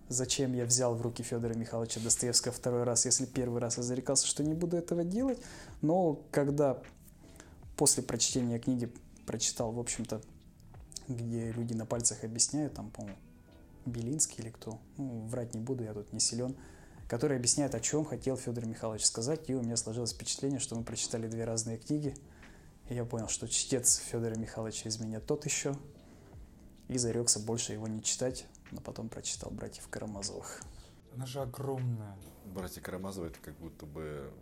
зачем я взял в руки Федора Михайловича Достоевского второй раз, если первый раз я зарекался, что не буду этого делать. Но когда после прочтения книги прочитал, в общем-то, где люди на пальцах объясняют, там, по-моему, Белинский или кто, ну, врать не буду, я тут не силен, который объясняет, о чем хотел Федор Михайлович сказать, и у меня сложилось впечатление, что мы прочитали две разные книги, и я понял, что чтец Федора Михайловича из меня тот еще, и зарекся больше его не читать, но потом прочитал «Братьев Карамазовых». Она же огромная. «Братья Карамазовы» — это как будто бы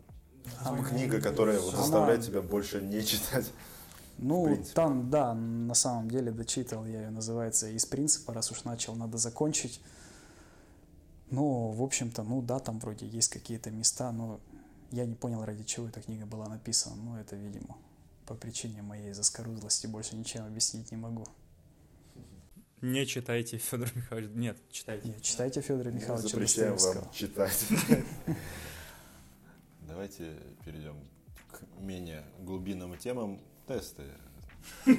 а книга, которая вот заставляет тебя больше не читать. Ну, там, да, на самом деле дочитал я ее, называется «Из принципа», раз уж начал, надо закончить. Ну, в общем-то, ну да, там вроде есть какие-то места, но я не понял, ради чего эта книга была написана. Ну, это, видимо, по причине моей заскорузлости больше ничем объяснить не могу. Не читайте Федора Михайловича. Нет, читайте. Нет, читайте Федора Михайловича Запрещаем вам читать. Давайте перейдем к менее глубинным темам тесты.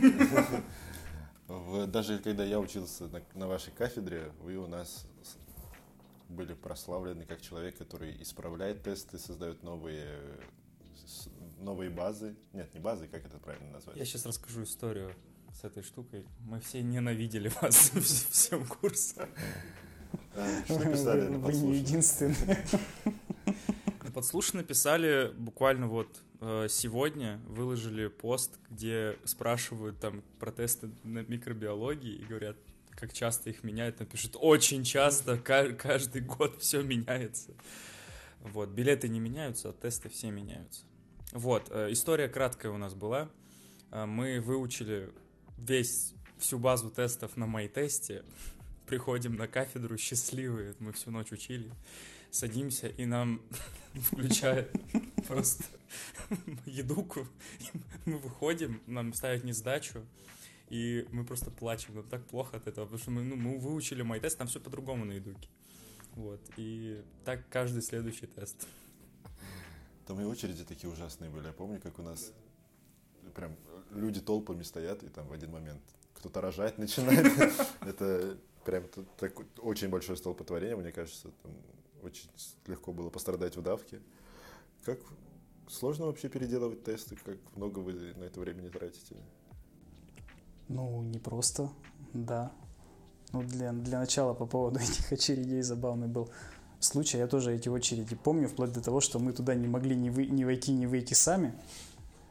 Даже когда я учился на вашей кафедре, вы у нас были прославлены как человек, который исправляет тесты, создает новые, новые базы. Нет, не базы, как это правильно назвать? Я сейчас расскажу историю с этой штукой. Мы все ненавидели вас всем курсе. А, что писали на Вы не единственные. На подслушно написали буквально вот Э, сегодня выложили пост, где спрашивают там протесты на микробиологии и говорят, как часто их меняют. Там пишут, очень часто, каждый год все меняется. Вот, билеты не меняются, а тесты все меняются. Вот, э, история краткая у нас была. Э, мы выучили весь, всю базу тестов на моей тесте, приходим на кафедру счастливые, мы всю ночь учили, садимся и нам включают просто едуку. Мы выходим, нам ставят не сдачу, и мы просто плачем. Нам так плохо от этого, потому что мы, ну, мы выучили мой тест, там все по-другому на едуке. Вот, и так каждый следующий тест. Там и очереди такие ужасные были. Я помню, как у нас прям люди толпами стоят, и там в один момент кто-то рожать начинает. Это прям очень большое столпотворение, мне кажется. Там очень легко было пострадать в давке. Как сложно вообще переделывать тесты? Как много вы на это времени тратите? Ну, не просто, да. Ну, для, для начала по поводу этих очередей забавный был случай. Я тоже эти очереди помню, вплоть до того, что мы туда не могли ни, вы, ни войти, ни выйти сами.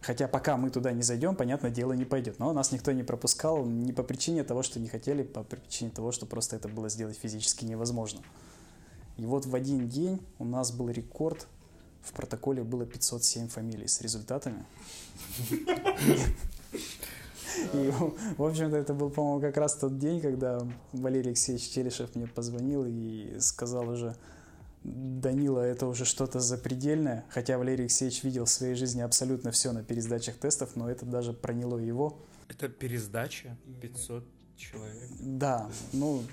Хотя пока мы туда не зайдем, понятное дело, не пойдет. Но нас никто не пропускал не по причине того, что не хотели, по причине того, что просто это было сделать физически невозможно. И вот в один день у нас был рекорд. В протоколе было 507 фамилий с результатами. И, в общем-то, это был, по-моему, как раз тот день, когда Валерий Алексеевич Телешев мне позвонил и сказал уже, Данила, это уже что-то запредельное. Хотя Валерий Алексеевич видел в своей жизни абсолютно все на пересдачах тестов, но это даже проняло его. Это пересдача 500 человек? Да, ну...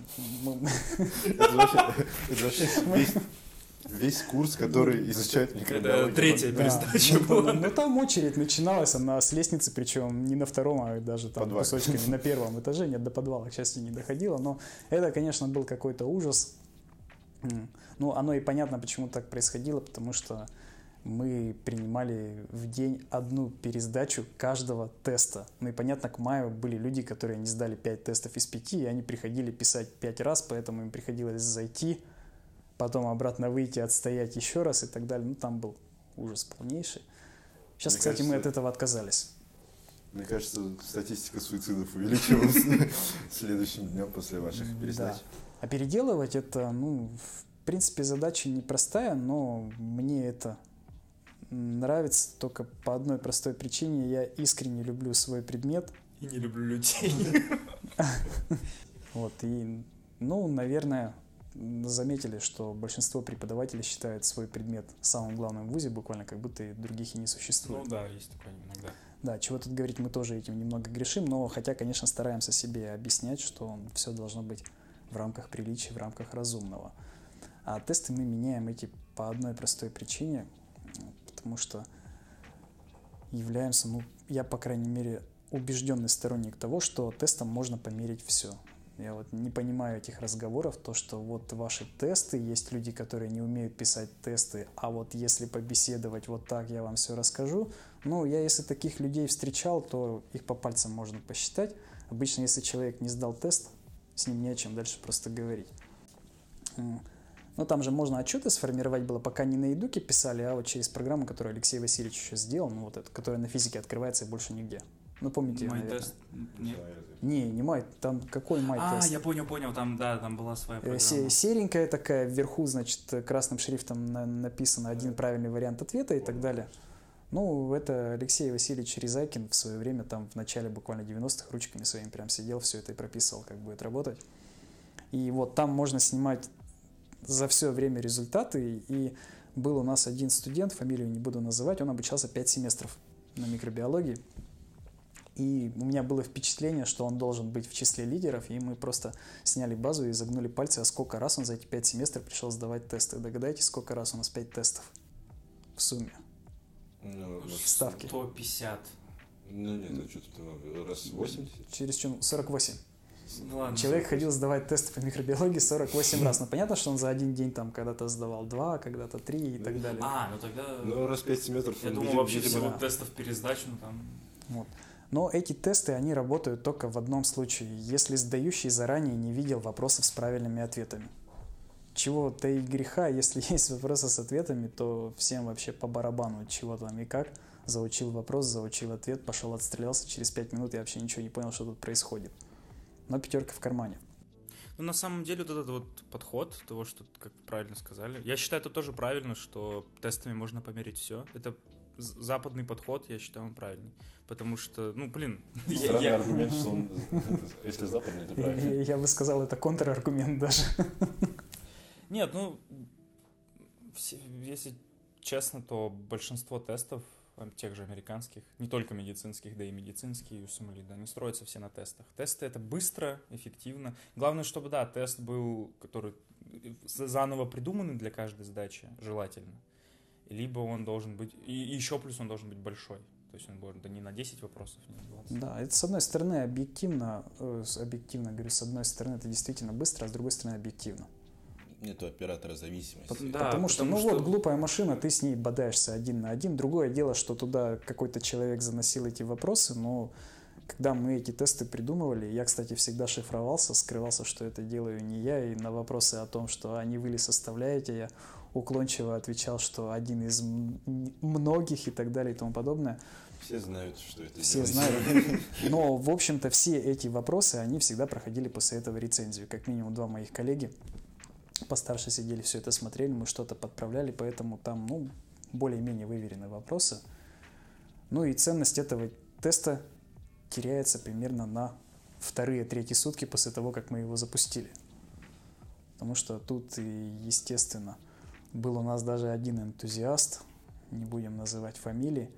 Это вообще весь курс, который изучает микробиологию. Это третья пересдача ну, была. Ну, там очередь начиналась, она с лестницы, причем не на втором, а даже там кусочками на первом этаже. Нет, до подвала, к счастью, не доходило. Но это, конечно, был какой-то ужас. Ну, оно и понятно, почему так происходило, потому что мы принимали в день одну пересдачу каждого теста. Ну и понятно, к маю были люди, которые не сдали 5 тестов из 5, и они приходили писать 5 раз, поэтому им приходилось зайти, потом обратно выйти, отстоять еще раз и так далее. Ну там был ужас полнейший. Сейчас, Мне кстати, кажется, мы от этого отказались. Мне кажется, статистика суицидов увеличилась следующим днем после ваших пересдач. Да. А переделывать это, ну, в принципе, задача непростая, но мне это нравится только по одной простой причине. Я искренне люблю свой предмет. И не люблю людей. Вот, и, ну, наверное, заметили, что большинство преподавателей считают свой предмет самым главным в ВУЗе, буквально как будто и других и не существует. Ну да, есть такое иногда. Да, чего тут говорить, мы тоже этим немного грешим, но хотя, конечно, стараемся себе объяснять, что все должно быть в рамках приличия, в рамках разумного. А тесты мы меняем эти по одной простой причине, потому что являемся, ну, я, по крайней мере, убежденный сторонник того, что тестом можно померить все. Я вот не понимаю этих разговоров, то, что вот ваши тесты, есть люди, которые не умеют писать тесты, а вот если побеседовать вот так, я вам все расскажу. Ну, я если таких людей встречал, то их по пальцам можно посчитать. Обычно, если человек не сдал тест, с ним не о чем дальше просто говорить. Ну, там же можно отчеты сформировать было, пока не на Идуке писали, а вот через программу, которую Алексей Васильевич еще сделал, ну, вот это, которая на физике открывается и больше нигде. Ну, помните, май тест? Нет. Не, не май, там какой май тест? А, я понял, понял, там, да, там была своя э, программа. Серенькая такая, вверху, значит, красным шрифтом написано один правильный вариант ответа и так далее. Ну, это Алексей Васильевич Резайкин в свое время, там, в начале буквально 90-х, ручками своими прям сидел, все это и прописывал, как будет работать. И вот там можно снимать за все время результаты. И был у нас один студент, фамилию не буду называть, он обучался 5 семестров на микробиологии. И у меня было впечатление, что он должен быть в числе лидеров, и мы просто сняли базу и загнули пальцы, а сколько раз он за эти пять семестров пришел сдавать тесты. Догадайтесь, сколько раз у нас пять тестов в сумме? Ну, в ставке. 150. Ну нет, это что-то раз 80? Через чем? 48. Ну, ладно, Человек 48. ходил сдавать тесты по микробиологии 48 раз. Но понятно, что он за один день там когда-то сдавал два, когда-то три и так далее. А, ну тогда... Ну, раз 5 семестров. Я думал, вообще всего тестов пересдач, ну там... Вот. Но эти тесты, они работают только в одном случае, если сдающий заранее не видел вопросов с правильными ответами. Чего-то и греха, если есть вопросы с ответами, то всем вообще по барабану, чего там и как. Заучил вопрос, заучил ответ, пошел отстрелялся, через пять минут я вообще ничего не понял, что тут происходит. Но пятерка в кармане. Ну, на самом деле, вот этот вот подход того, что, как правильно сказали, я считаю, это тоже правильно, что тестами можно померить все. Это западный подход, я считаю, он правильный. Потому что, ну, блин... Странный я, аргумент, что он, если западный, то правильно. Я бы сказал, это контраргумент даже. Нет, ну, если честно, то большинство тестов, тех же американских, не только медицинских, да и медицинские, USMLE, да, не строятся все на тестах. Тесты — это быстро, эффективно. Главное, чтобы, да, тест был, который заново придуманный для каждой задачи, желательно либо он должен быть, и еще плюс он должен быть большой. То есть он должен да не на 10 вопросов, не на 20. Да, это с одной стороны объективно, э, объективно говорю, с одной стороны это действительно быстро, а с другой стороны объективно. Нету оператора зависимости. Да, потому что, потому ну что... вот, глупая машина, ты с ней бодаешься один на один. Другое дело, что туда какой-то человек заносил эти вопросы, но когда мы эти тесты придумывали, я, кстати, всегда шифровался, скрывался, что это делаю не я, и на вопросы о том, что они вы ли составляете, я уклончиво отвечал, что один из многих и так далее и тому подобное. Все знают, что это Все знают. Но, в общем-то, все эти вопросы, они всегда проходили после этого рецензию. Как минимум два моих коллеги постарше сидели, все это смотрели, мы что-то подправляли, поэтому там, ну, более-менее выверенные вопросы. Ну и ценность этого теста теряется примерно на вторые, третьи сутки после того, как мы его запустили. Потому что тут, естественно, был у нас даже один энтузиаст, не будем называть фамилии,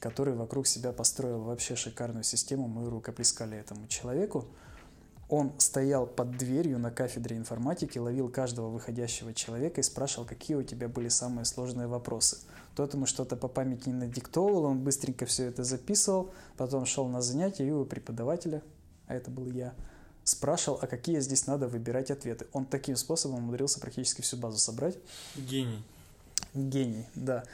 который вокруг себя построил вообще шикарную систему. Мы рукоплескали этому человеку. Он стоял под дверью на кафедре информатики, ловил каждого выходящего человека и спрашивал, какие у тебя были самые сложные вопросы. Тот ему что-то по памяти не надиктовал, он быстренько все это записывал, потом шел на занятия и у преподавателя, а это был я, спрашивал, а какие здесь надо выбирать ответы. Он таким способом умудрился практически всю базу собрать. Гений. Гений, да.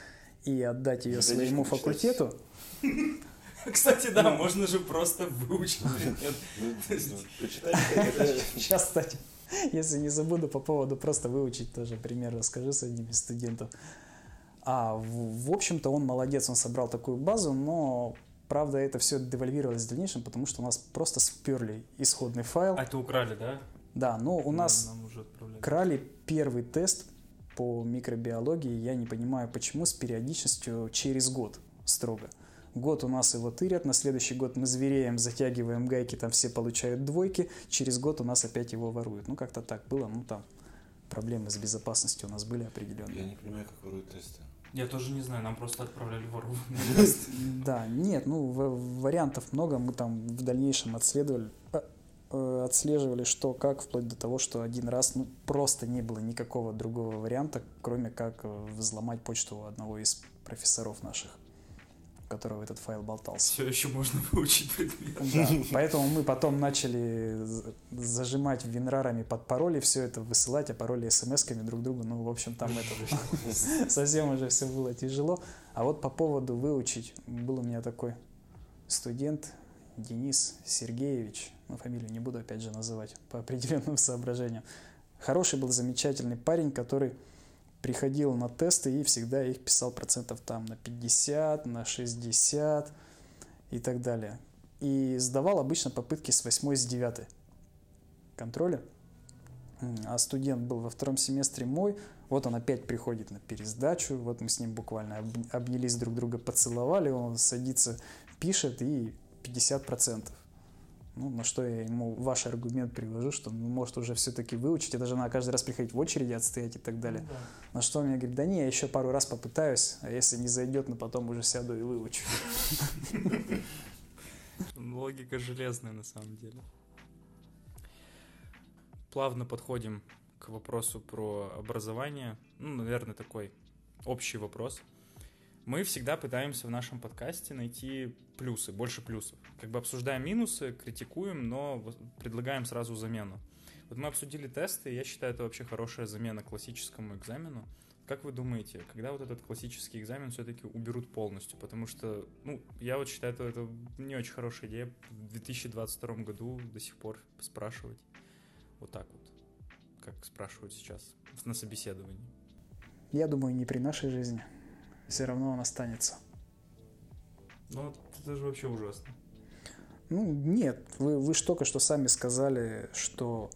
И отдать ее своему факультету. Кстати, да, ну, можно же просто выучить предмет. Сейчас, кстати, если не забуду по поводу просто выучить тоже пример расскажу с одним из студентов. А, в, в общем-то, он молодец, он собрал такую базу, но правда это все девальвировалось в дальнейшем, потому что у нас просто сперли исходный файл. А это украли, да? Да, но у нас крали первый тест по микробиологии, я не понимаю почему, с периодичностью через год строго. Год у нас его тырят, на следующий год мы звереем, затягиваем гайки, там все получают двойки, через год у нас опять его воруют. Ну, как-то так было, ну, там проблемы с безопасностью у нас были определенные. Я не понимаю, как воруют тесты. Я тоже не знаю, нам просто отправляли тесты. Да, нет, ну, вариантов много, мы там в дальнейшем отследовали, а, э, отслеживали, что как, вплоть до того, что один раз ну, просто не было никакого другого варианта, кроме как э, взломать почту одного из профессоров наших которого этот файл болтался. Все еще можно выучить предмет. Да, поэтому мы потом начали зажимать винрарами под пароли, все это высылать, а пароли смс-ками друг другу. Ну, в общем, там это совсем уже все было тяжело. А вот по поводу выучить, был у меня такой студент Денис Сергеевич, ну, фамилию не буду опять же называть по определенным соображениям. Хороший был, замечательный парень, который приходил на тесты и всегда их писал процентов там на 50, на 60 и так далее. И сдавал обычно попытки с 8 с 9 контроля. А студент был во втором семестре мой, вот он опять приходит на пересдачу, вот мы с ним буквально обнялись друг друга, поцеловали, он садится, пишет и 50%. Ну, на что я ему ваш аргумент привожу, что он может уже все-таки выучить, это же надо каждый раз приходить в очереди, отстоять и так далее. Ну, да. На что он мне говорит, да не, я еще пару раз попытаюсь, а если не зайдет, но потом уже сяду и выучу. Логика железная на самом деле. Плавно подходим к вопросу про образование. Ну, наверное, такой общий вопрос – мы всегда пытаемся в нашем подкасте найти плюсы, больше плюсов. Как бы обсуждаем минусы, критикуем, но предлагаем сразу замену. Вот мы обсудили тесты, и я считаю, это вообще хорошая замена классическому экзамену. Как вы думаете, когда вот этот классический экзамен все-таки уберут полностью? Потому что, ну, я вот считаю, это, это не очень хорошая идея в 2022 году до сих пор спрашивать вот так вот, как спрашивают сейчас на собеседовании. Я думаю, не при нашей жизни все равно он останется. Ну, это же вообще ужасно. Ну, нет, вы, вы же только что сами сказали, что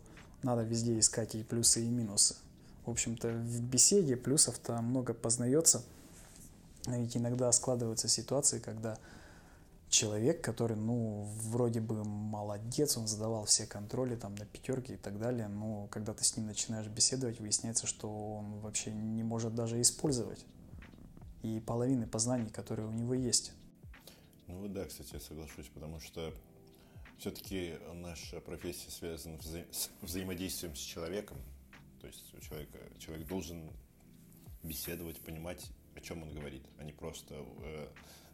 надо везде искать и плюсы, и минусы. В общем-то, в беседе плюсов-то много познается. Ведь иногда складываются ситуации, когда человек, который, ну, вроде бы молодец, он задавал все контроли там на пятерки и так далее, но когда ты с ним начинаешь беседовать, выясняется, что он вообще не может даже использовать и половины познаний, которые у него есть. Ну да, кстати, я соглашусь, потому что все-таки наша профессия связана вза с взаимодействием с человеком. То есть у человека, человек должен беседовать, понимать, о чем он говорит, а не просто э,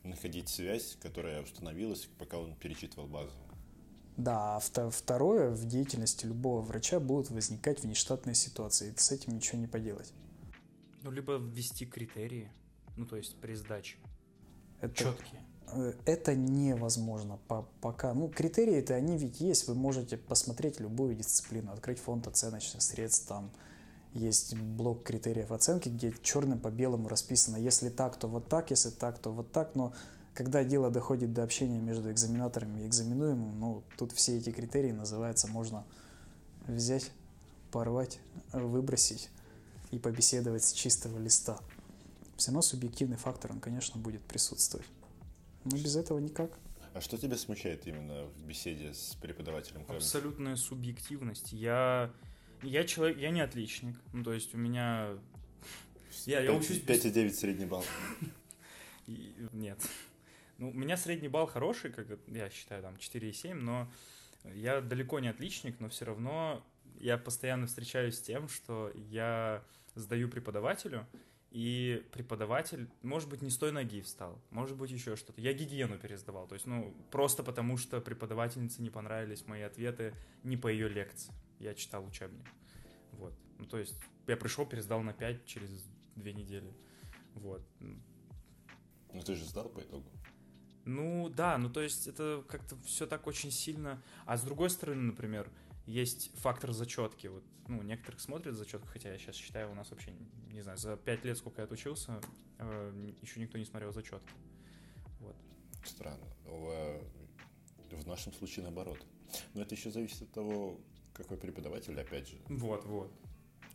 находить связь, которая установилась, пока он перечитывал базу. Да, а второе, в деятельности любого врача будут возникать внештатные ситуации, и с этим ничего не поделать. Ну, либо ввести критерии, ну, то есть при сдаче. Это, Четкие. Э, это невозможно пока. Ну, критерии-то они ведь есть. Вы можете посмотреть любую дисциплину, открыть фонд оценочных средств, там есть блок критериев оценки, где черным по белому расписано, если так, то вот так, если так, то вот так, но когда дело доходит до общения между экзаменаторами и экзаменуемым, ну, тут все эти критерии называются, можно взять, порвать, выбросить и побеседовать с чистого листа. Все равно субъективный фактор, он, конечно, будет присутствовать. Но без этого никак. А что тебя смущает именно в беседе с преподавателем? Абсолютная субъективность. Я, я человек, я не отличник. Ну, то есть у меня... Я, 5, я учусь... 5,9 средний балл. Нет. Ну, у меня средний балл хороший, как я считаю, там 4,7, но я далеко не отличник, но все равно я постоянно встречаюсь с тем, что я сдаю преподавателю, и преподаватель, может быть, не с той ноги встал, может быть, еще что-то. Я гигиену пересдавал, то есть, ну, просто потому что преподавательнице не понравились мои ответы не по ее лекции. Я читал учебник. Вот. Ну, то есть, я пришел, пересдал на 5 через две недели. Вот. Ну, ты же сдал по итогу? Ну, да, ну, то есть, это как-то все так очень сильно... А с другой стороны, например, есть фактор зачетки. Вот, ну, некоторых смотрят зачетку, хотя я сейчас считаю, у нас вообще, не знаю, за пять лет, сколько я отучился, э, еще никто не смотрел зачетки. Вот. Странно. В, в нашем случае наоборот. Но это еще зависит от того, какой преподаватель, опять же. Вот, вот.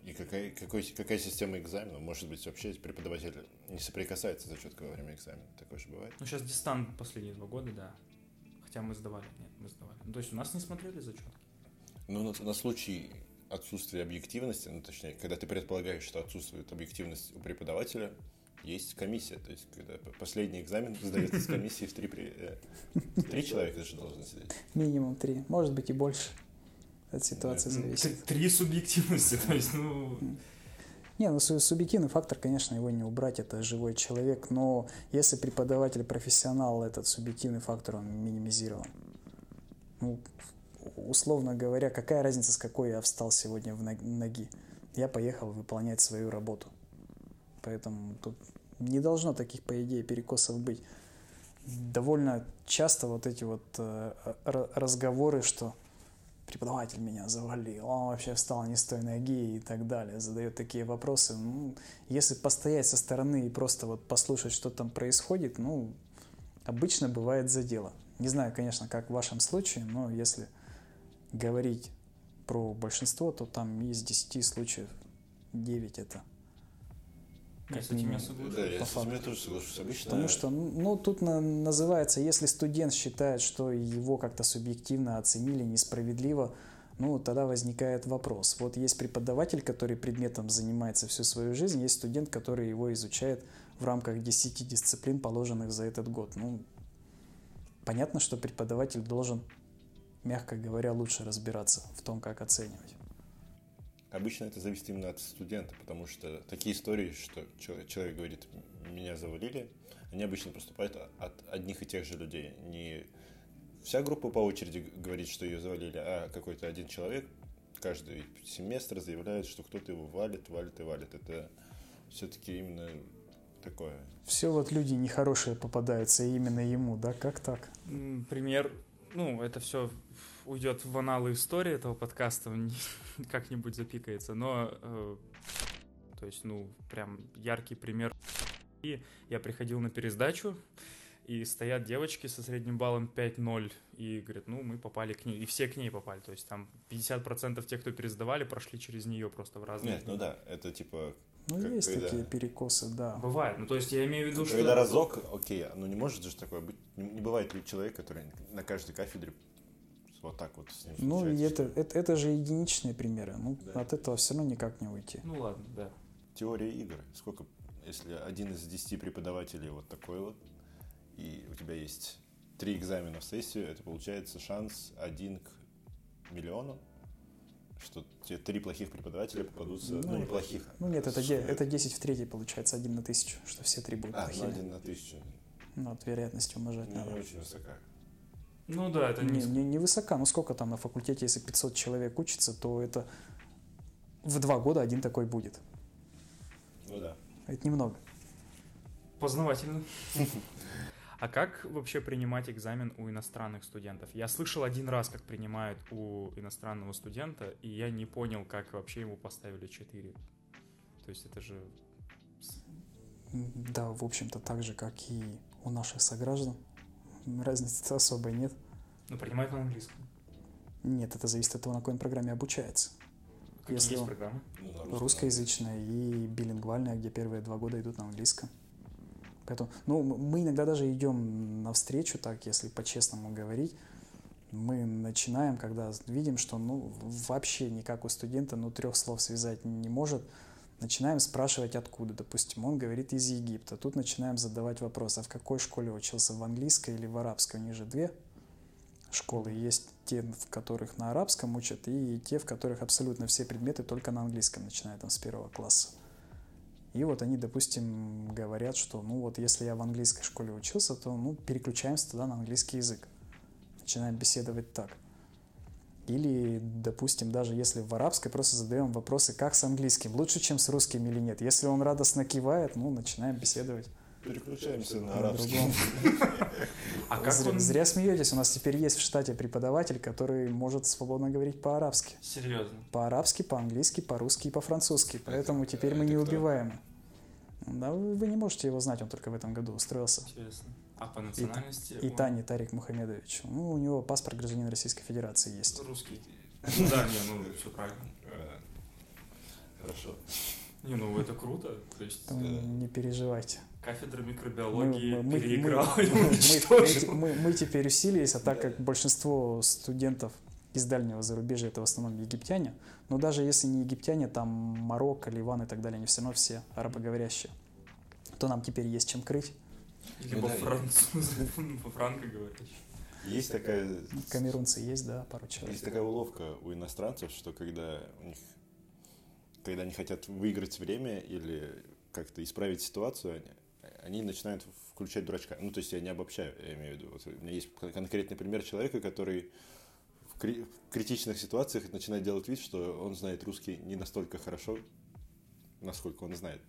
И какая, какой, какая система экзамена? Может быть, вообще преподаватель не соприкасается с зачеткой во время экзамена? Такое же бывает? Ну, сейчас дистант последние два года, да. Хотя мы сдавали. Нет, мы сдавали. Ну, то есть у нас не смотрели зачетки. Ну, на, на случай отсутствия объективности, ну, точнее, когда ты предполагаешь, что отсутствует объективность у преподавателя, есть комиссия. То есть, когда последний экзамен сдается с комиссией в три, э, три человека же должны сидеть. Минимум три, может быть и больше. От ситуации ну, зависит. Три субъективности, то есть, ну... Не, ну субъективный фактор, конечно, его не убрать, это живой человек, но если преподаватель профессионал, этот субъективный фактор, он минимизирован. Ну, условно говоря, какая разница, с какой я встал сегодня в ноги. Я поехал выполнять свою работу. Поэтому тут не должно таких, по идее, перекосов быть. Довольно часто вот эти вот э, разговоры, что преподаватель меня завалил, он вообще встал не с той ноги и так далее, задает такие вопросы. Ну, если постоять со стороны и просто вот послушать, что там происходит, ну, обычно бывает за дело. Не знаю, конечно, как в вашем случае, но если говорить про большинство, то там из 10 случаев 9 это я с этим я соглашусь. Да, я с этим тоже соглашусь. Обычно... Потому что, ну, тут на, называется, если студент считает, что его как-то субъективно оценили несправедливо, ну, тогда возникает вопрос. Вот есть преподаватель, который предметом занимается всю свою жизнь, есть студент, который его изучает в рамках 10 дисциплин, положенных за этот год. Ну, понятно, что преподаватель должен мягко говоря, лучше разбираться в том, как оценивать. Обычно это зависит именно от студента, потому что такие истории, что человек говорит, меня завалили, они обычно поступают от одних и тех же людей. Не вся группа по очереди говорит, что ее завалили, а какой-то один человек каждый семестр заявляет, что кто-то его валит, валит и валит. Это все-таки именно такое. Все вот люди нехорошие попадаются именно ему, да? Как так? Пример, ну, это все уйдет в аналы истории этого подкаста, как-нибудь запикается, но, э, то есть, ну, прям яркий пример. И я приходил на пересдачу, и стоят девочки со средним баллом 5-0, и говорят, ну, мы попали к ней, и все к ней попали, то есть там 50% тех, кто пересдавали, прошли через нее просто в разные... Нет, ну да, это типа... Ну, как, есть когда... такие перекосы, да. Бывает, ну, то есть я имею в виду, когда что... Когда разок, окей, ну не может же такое быть, не бывает ли человек, который на каждой кафедре вот так вот с ним Ну, и это, это, это же единичные примеры. Ну, да. от этого все равно никак не уйти. Ну, ладно, да. Теория игр. Сколько, если один из десяти преподавателей вот такой вот, и у тебя есть три экзамена в сессию, это получается шанс один к миллиону, что те три плохих преподавателя попадутся, ну, ну неплохих. Ну нет, это, это 10 в третьей получается, один на тысячу, что все три будут а, плохими. ну один на тысячу. Ну, от вероятности умножать ну, надо. Не очень высока. Ну да, это не, не, не высока. Ну сколько там на факультете, если 500 человек учится, то это в два года один такой будет. Ну да. Это немного. Познавательно. А как вообще принимать экзамен у иностранных студентов? Я слышал один раз, как принимают у иностранного студента, и я не понял, как вообще ему поставили 4. То есть это же... Да, в общем-то, так же, как и у наших сограждан. Разницы особой нет. Но принимают на английском. Нет, это зависит от того, на какой программе обучается. Какие Если есть программы? Ну, русскоязычная и билингвальная, где первые два года идут на английском. Поэтому, ну, мы иногда даже идем навстречу, так, если по-честному говорить. Мы начинаем, когда видим, что, ну, вообще никак у студента, ну, трех слов связать не может, начинаем спрашивать, откуда. Допустим, он говорит из Египта. Тут начинаем задавать вопрос, а в какой школе учился, в английской или в арабской? У них же две школы. Есть те, в которых на арабском учат, и те, в которых абсолютно все предметы только на английском, начиная там с первого класса. И вот они, допустим, говорят, что ну вот если я в английской школе учился, то ну переключаемся тогда на английский язык. Начинаем беседовать так. Или, допустим, даже если в арабской, просто задаем вопросы, как с английским, лучше, чем с русским или нет. Если он радостно кивает, ну, начинаем беседовать. Переключаемся на арабский. А как зря, он... зря смеетесь, у нас теперь есть в штате преподаватель, который может свободно говорить по-арабски. Серьезно? По-арабски, по-английски, по-русски и по-французски. Поэтому теперь мы не убиваем. Да, вы не можете его знать, он только в этом году устроился. Интересно. А по национальности? И, он... Тани Тарик Мухамедович. Ну, у него паспорт гражданина Российской Федерации есть. Русский. Да, не, ну, все правильно. Хорошо. Не, ну это круто. То есть... Не переживайте. Кафедра микробиологии мы, мы, переиграла мы, мы, мы, мы теперь усилились, а так как большинство студентов из дальнего зарубежья это в основном египтяне, но даже если не египтяне, там Марокко, Ливан и так далее, они все равно все арабоговорящие, то нам теперь есть чем крыть. Либо ну, французы, по-франко говорящие. Есть такая... Камерунцы есть, да, пару человек. Есть такая уловка у иностранцев, что когда у них когда они хотят выиграть время или как-то исправить ситуацию, они, они начинают включать дурачка. Ну, то есть я не обобщаю, я имею в виду. Вот у меня есть конкретный пример человека, который в, кри- в критичных ситуациях начинает делать вид, что он знает русский не настолько хорошо, насколько он знает.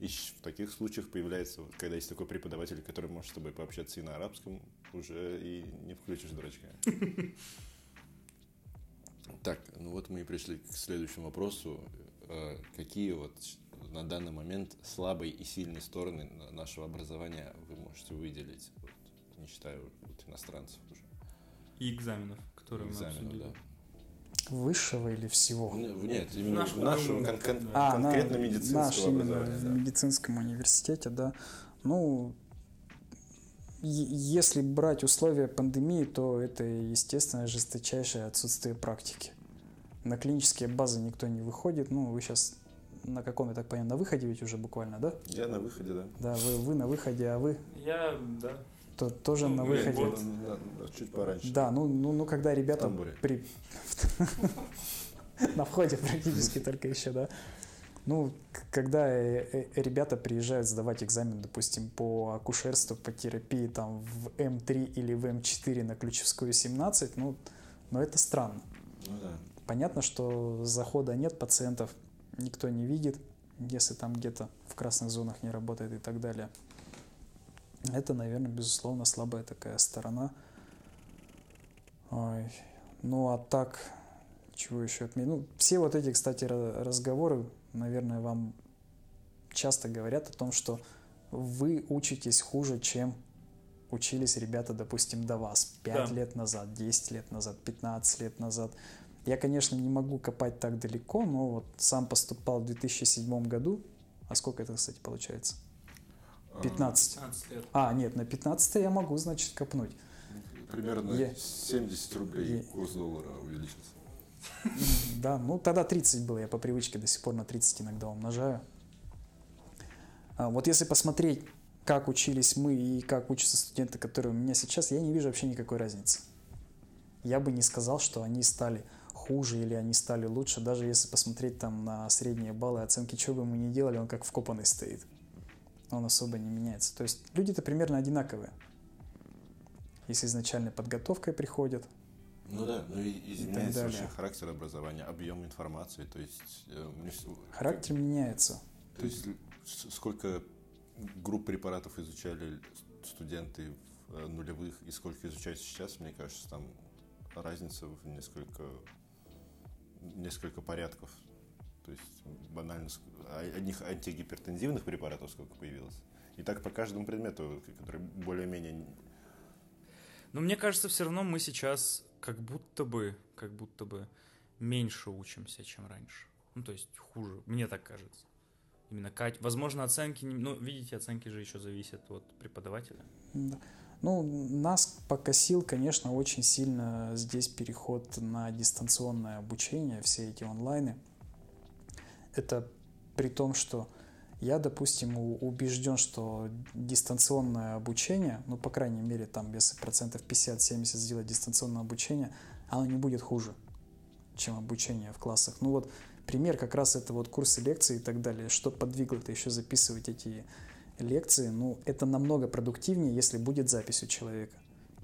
И в таких случаях появляется, вот, когда есть такой преподаватель, который может с тобой пообщаться и на арабском, уже и не включишь дурачка. Так, ну вот мы и пришли к следующему вопросу. Э, какие вот на данный момент слабые и сильные стороны нашего образования вы можете выделить, вот, не считая вот, иностранцев уже? И экзаменов, которые Экзамены, мы обсудили. Да. Высшего или всего? Нет, именно нашего, нашего кон- кон- а, конкретно на, медицинского наш, образования. да. В медицинском университете, да. Ну, если брать условия пандемии, то это, естественно, жесточайшее отсутствие практики. На клинические базы никто не выходит. Ну, вы сейчас на каком, я так понимаю, на выходе ведь уже буквально, да? Я на выходе, да. Да, вы, вы на выходе, а вы? Я, да. То, тоже ну, на выходе. Вот, чуть пораньше. Да, ну, ну, ну когда ребята при... на входе практически только еще, да. Ну, когда э, э, ребята приезжают сдавать экзамен, допустим, по акушерству, по терапии там в М3 или в М4 на Ключевскую 17, ну, ну это странно. Ну, да. Понятно, что захода нет, пациентов никто не видит, если там где-то в красных зонах не работает и так далее. Это, наверное, безусловно, слабая такая сторона. Ой. Ну, а так, чего еще отметить? Ну, все вот эти, кстати, разговоры наверное, вам часто говорят о том, что вы учитесь хуже, чем учились ребята, допустим, до вас 5 да. лет назад, 10 лет назад, 15 лет назад. Я, конечно, не могу копать так далеко, но вот сам поступал в 2007 году. А сколько это, кстати, получается? 15. 15 лет. А, нет, на 15 я могу, значит, копнуть. Примерно я... 70 рублей я... курс доллара увеличился. Да, ну тогда 30 было, я по привычке до сих пор на 30 иногда умножаю. А вот если посмотреть, как учились мы и как учатся студенты, которые у меня сейчас, я не вижу вообще никакой разницы. Я бы не сказал, что они стали хуже или они стали лучше, даже если посмотреть там на средние баллы оценки, что бы мы ни делали, он как вкопанный стоит. Он особо не меняется. То есть люди-то примерно одинаковые. если изначальной подготовкой приходят. Ну да, ну и изменяется вообще характер образования, объем информации, то есть... Э, характер меняется. То есть сколько групп препаратов изучали студенты в э, нулевых и сколько изучают сейчас, мне кажется, там разница в несколько, несколько порядков. То есть банально а, одних антигипертензивных препаратов сколько появилось. И так по каждому предмету, который более-менее... Но мне кажется, все равно мы сейчас как будто бы, как будто бы меньше учимся, чем раньше. Ну, то есть хуже, мне так кажется. Именно Кать. Возможно, оценки, ну, видите, оценки же еще зависят от преподавателя. Да. Ну, нас покосил, конечно, очень сильно здесь переход на дистанционное обучение, все эти онлайны. Это при том, что я, допустим, убежден, что дистанционное обучение, ну, по крайней мере, там, если процентов 50-70 сделать дистанционное обучение, оно не будет хуже, чем обучение в классах. Ну, вот пример как раз это вот курсы лекций и так далее. Что подвигло-то еще записывать эти лекции? Ну, это намного продуктивнее, если будет запись у человека.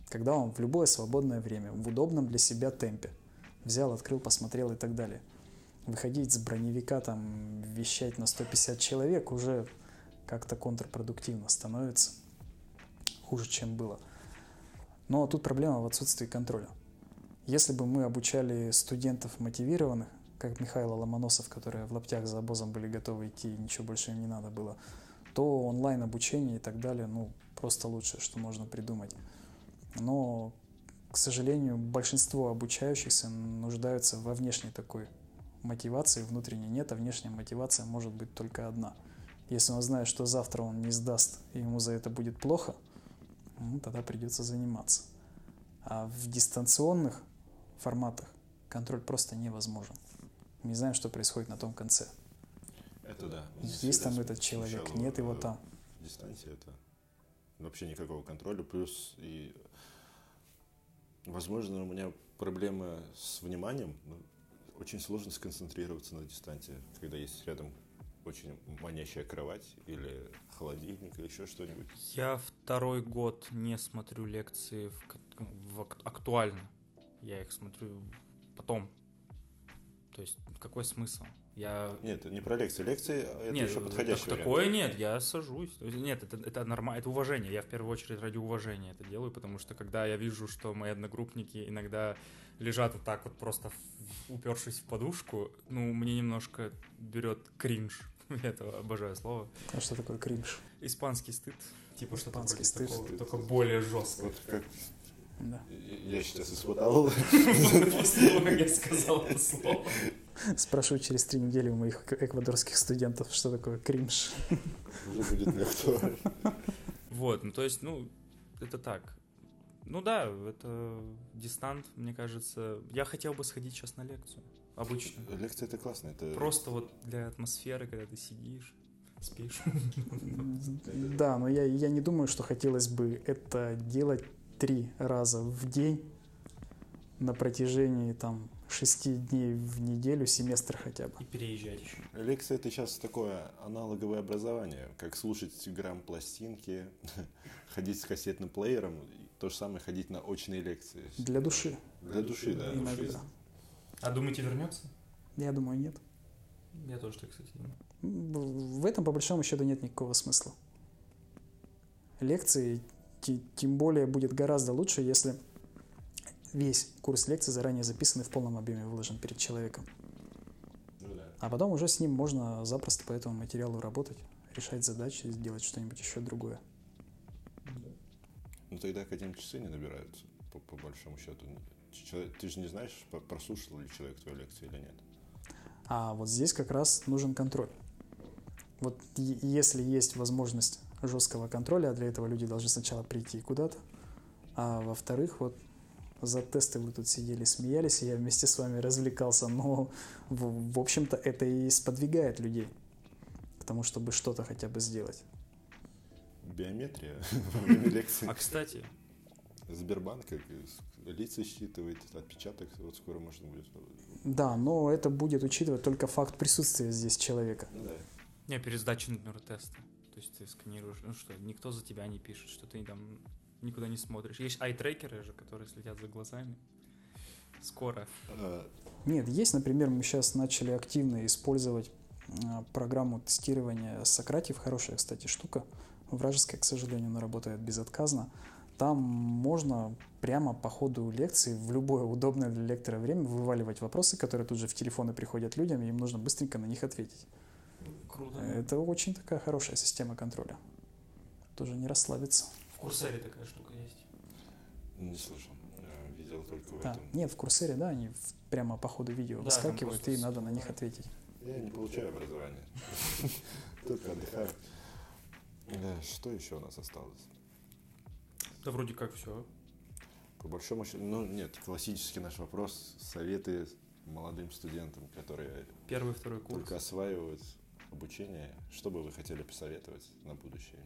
Когда он в любое свободное время, в удобном для себя темпе взял, открыл, посмотрел и так далее – выходить с броневика, там, вещать на 150 человек уже как-то контрпродуктивно становится. Хуже, чем было. Но тут проблема в отсутствии контроля. Если бы мы обучали студентов мотивированных, как Михаил Ломоносов, которые в лаптях за обозом были готовы идти, ничего больше им не надо было, то онлайн-обучение и так далее, ну, просто лучшее, что можно придумать. Но, к сожалению, большинство обучающихся нуждаются во внешней такой мотивации внутренней нет, а внешняя мотивация может быть только одна. Если он знает, что завтра он не сдаст, и ему за это будет плохо, ну, тогда придется заниматься. А в дистанционных форматах контроль просто невозможен. Мы не знаем, что происходит на том конце. Это да. Есть там этот человек, нет его там. Дистанция это вообще никакого контроля. Плюс и, возможно, у меня проблемы с вниманием. Ну, очень сложно сконцентрироваться на дистанции, когда есть рядом очень манящая кровать или холодильник или еще что-нибудь. Я второй год не смотрю лекции в, в актуально. Я их смотрю потом. То есть какой смысл? Я... Нет, не про лекции. Лекции это нет, еще подходящий так, Такое нет, я сажусь. Нет, это, это нормально, это уважение. Я в первую очередь ради уважения это делаю, потому что когда я вижу, что мои одногруппники иногда лежат вот так вот просто упершись в подушку, ну, мне немножко берет кринж. Я это обожаю слово. А что такое кринж? Испанский стыд. Типа что Испанский стыд. Такого, только более жестко. Вот как да. Я сейчас испытал. После того, как я сказал это слово. Спрошу через три недели у моих эквадорских студентов, что такое кринж. Уже будет не актуально. Вот, ну то есть, ну, это так. Ну да, это дистант, мне кажется. Я хотел бы сходить сейчас на лекцию. Обычно. Лекция это классно. Это... Просто вот для атмосферы, когда ты сидишь, спишь. Да, но я, я не думаю, что хотелось бы это делать три раза в день на протяжении там шести дней в неделю, семестр хотя бы. И переезжать еще. Лекция это сейчас такое аналоговое образование, как слушать грамм пластинки, ходить с кассетным плеером, то же самое ходить на очные лекции. Для души. Для души, да. Иногда. А думаете, вернется? Я думаю, нет. Я тоже так, кстати, думаю. В этом, по большому счету, нет никакого смысла. Лекции, тем более, будет гораздо лучше, если весь курс лекций заранее записан и в полном объеме выложен перед человеком. Ну, да. А потом уже с ним можно запросто по этому материалу работать, решать задачи, сделать что-нибудь еще другое. Ну тогда академ-часы не набираются, по, по большому счету. Человек, ты же не знаешь, прослушал ли человек твою лекцию или нет. А вот здесь как раз нужен контроль. Вот если есть возможность жесткого контроля, а для этого люди должны сначала прийти куда-то, а во-вторых, вот за тесты вы тут сидели, смеялись, и я вместе с вами развлекался, но, в, в общем-то, это и сподвигает людей к тому, чтобы что-то хотя бы сделать. Биометрия во время лекции. А, кстати... Сбербанк лица считывает, отпечаток вот скоро можно будет. Да, но это будет учитывать только факт присутствия здесь человека. Да. Не, перед сдачей, например, теста. То есть ты сканируешь, ну что, никто за тебя не пишет, что ты там никуда не смотришь. Есть ай-трекеры же, которые следят за глазами. Скоро. А, Нет, есть, например, мы сейчас начали активно использовать а, программу тестирования Сократив. Хорошая, кстати, штука. Вражеская, к сожалению, она работает безотказно. Там можно прямо по ходу лекции в любое удобное для лектора время вываливать вопросы, которые тут же в телефоны приходят людям, и им нужно быстренько на них ответить. Круто. Это очень такая хорошая система контроля. Тоже не расслабиться. В Курсере такая штука есть. Не слышал. Видел только в да. этом. Нет, в Курсере, да, они прямо по ходу видео да, выскакивают, и надо на них ответить. Я не получаю образование. Только отдыхаю. Что еще у нас осталось? Да вроде как все. По большому счету, ну нет, классический наш вопрос, советы молодым студентам, которые первый, второй курс. только осваивают обучение, что бы вы хотели посоветовать на будущее?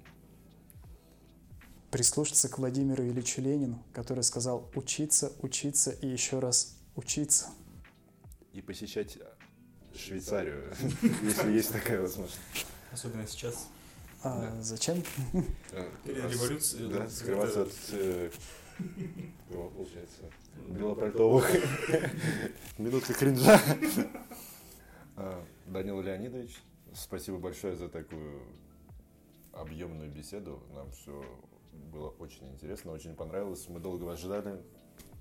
Прислушаться к Владимиру Ильичу Ленину, который сказал учиться, учиться и еще раз учиться. И посещать Швейцарию, если есть такая возможность. Особенно сейчас. А да. зачем? Перед революцией. Да, скрываться от э, получается, белопальтовых. Минутка кринжа. А, Данил Леонидович, спасибо большое за такую объемную беседу. Нам все было очень интересно, очень понравилось. Мы долго вас ждали.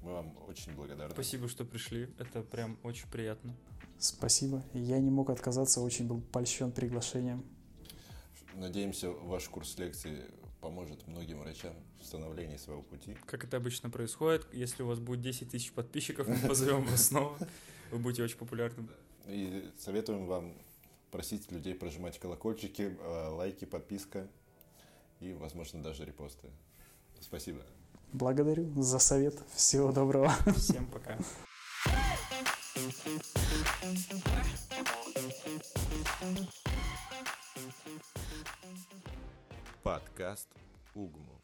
Мы вам очень благодарны. Спасибо, что пришли. Это прям очень приятно. Спасибо. Я не мог отказаться, очень был польщен приглашением. Надеемся, ваш курс лекций поможет многим врачам в становлении своего пути. Как это обычно происходит, если у вас будет 10 тысяч подписчиков, мы позовем вас снова. Вы будете очень популярным. И советуем вам просить людей прожимать колокольчики, э, лайки, подписка и, возможно, даже репосты. Спасибо. Благодарю за совет. Всего доброго. Всем пока. Подкаст Угму.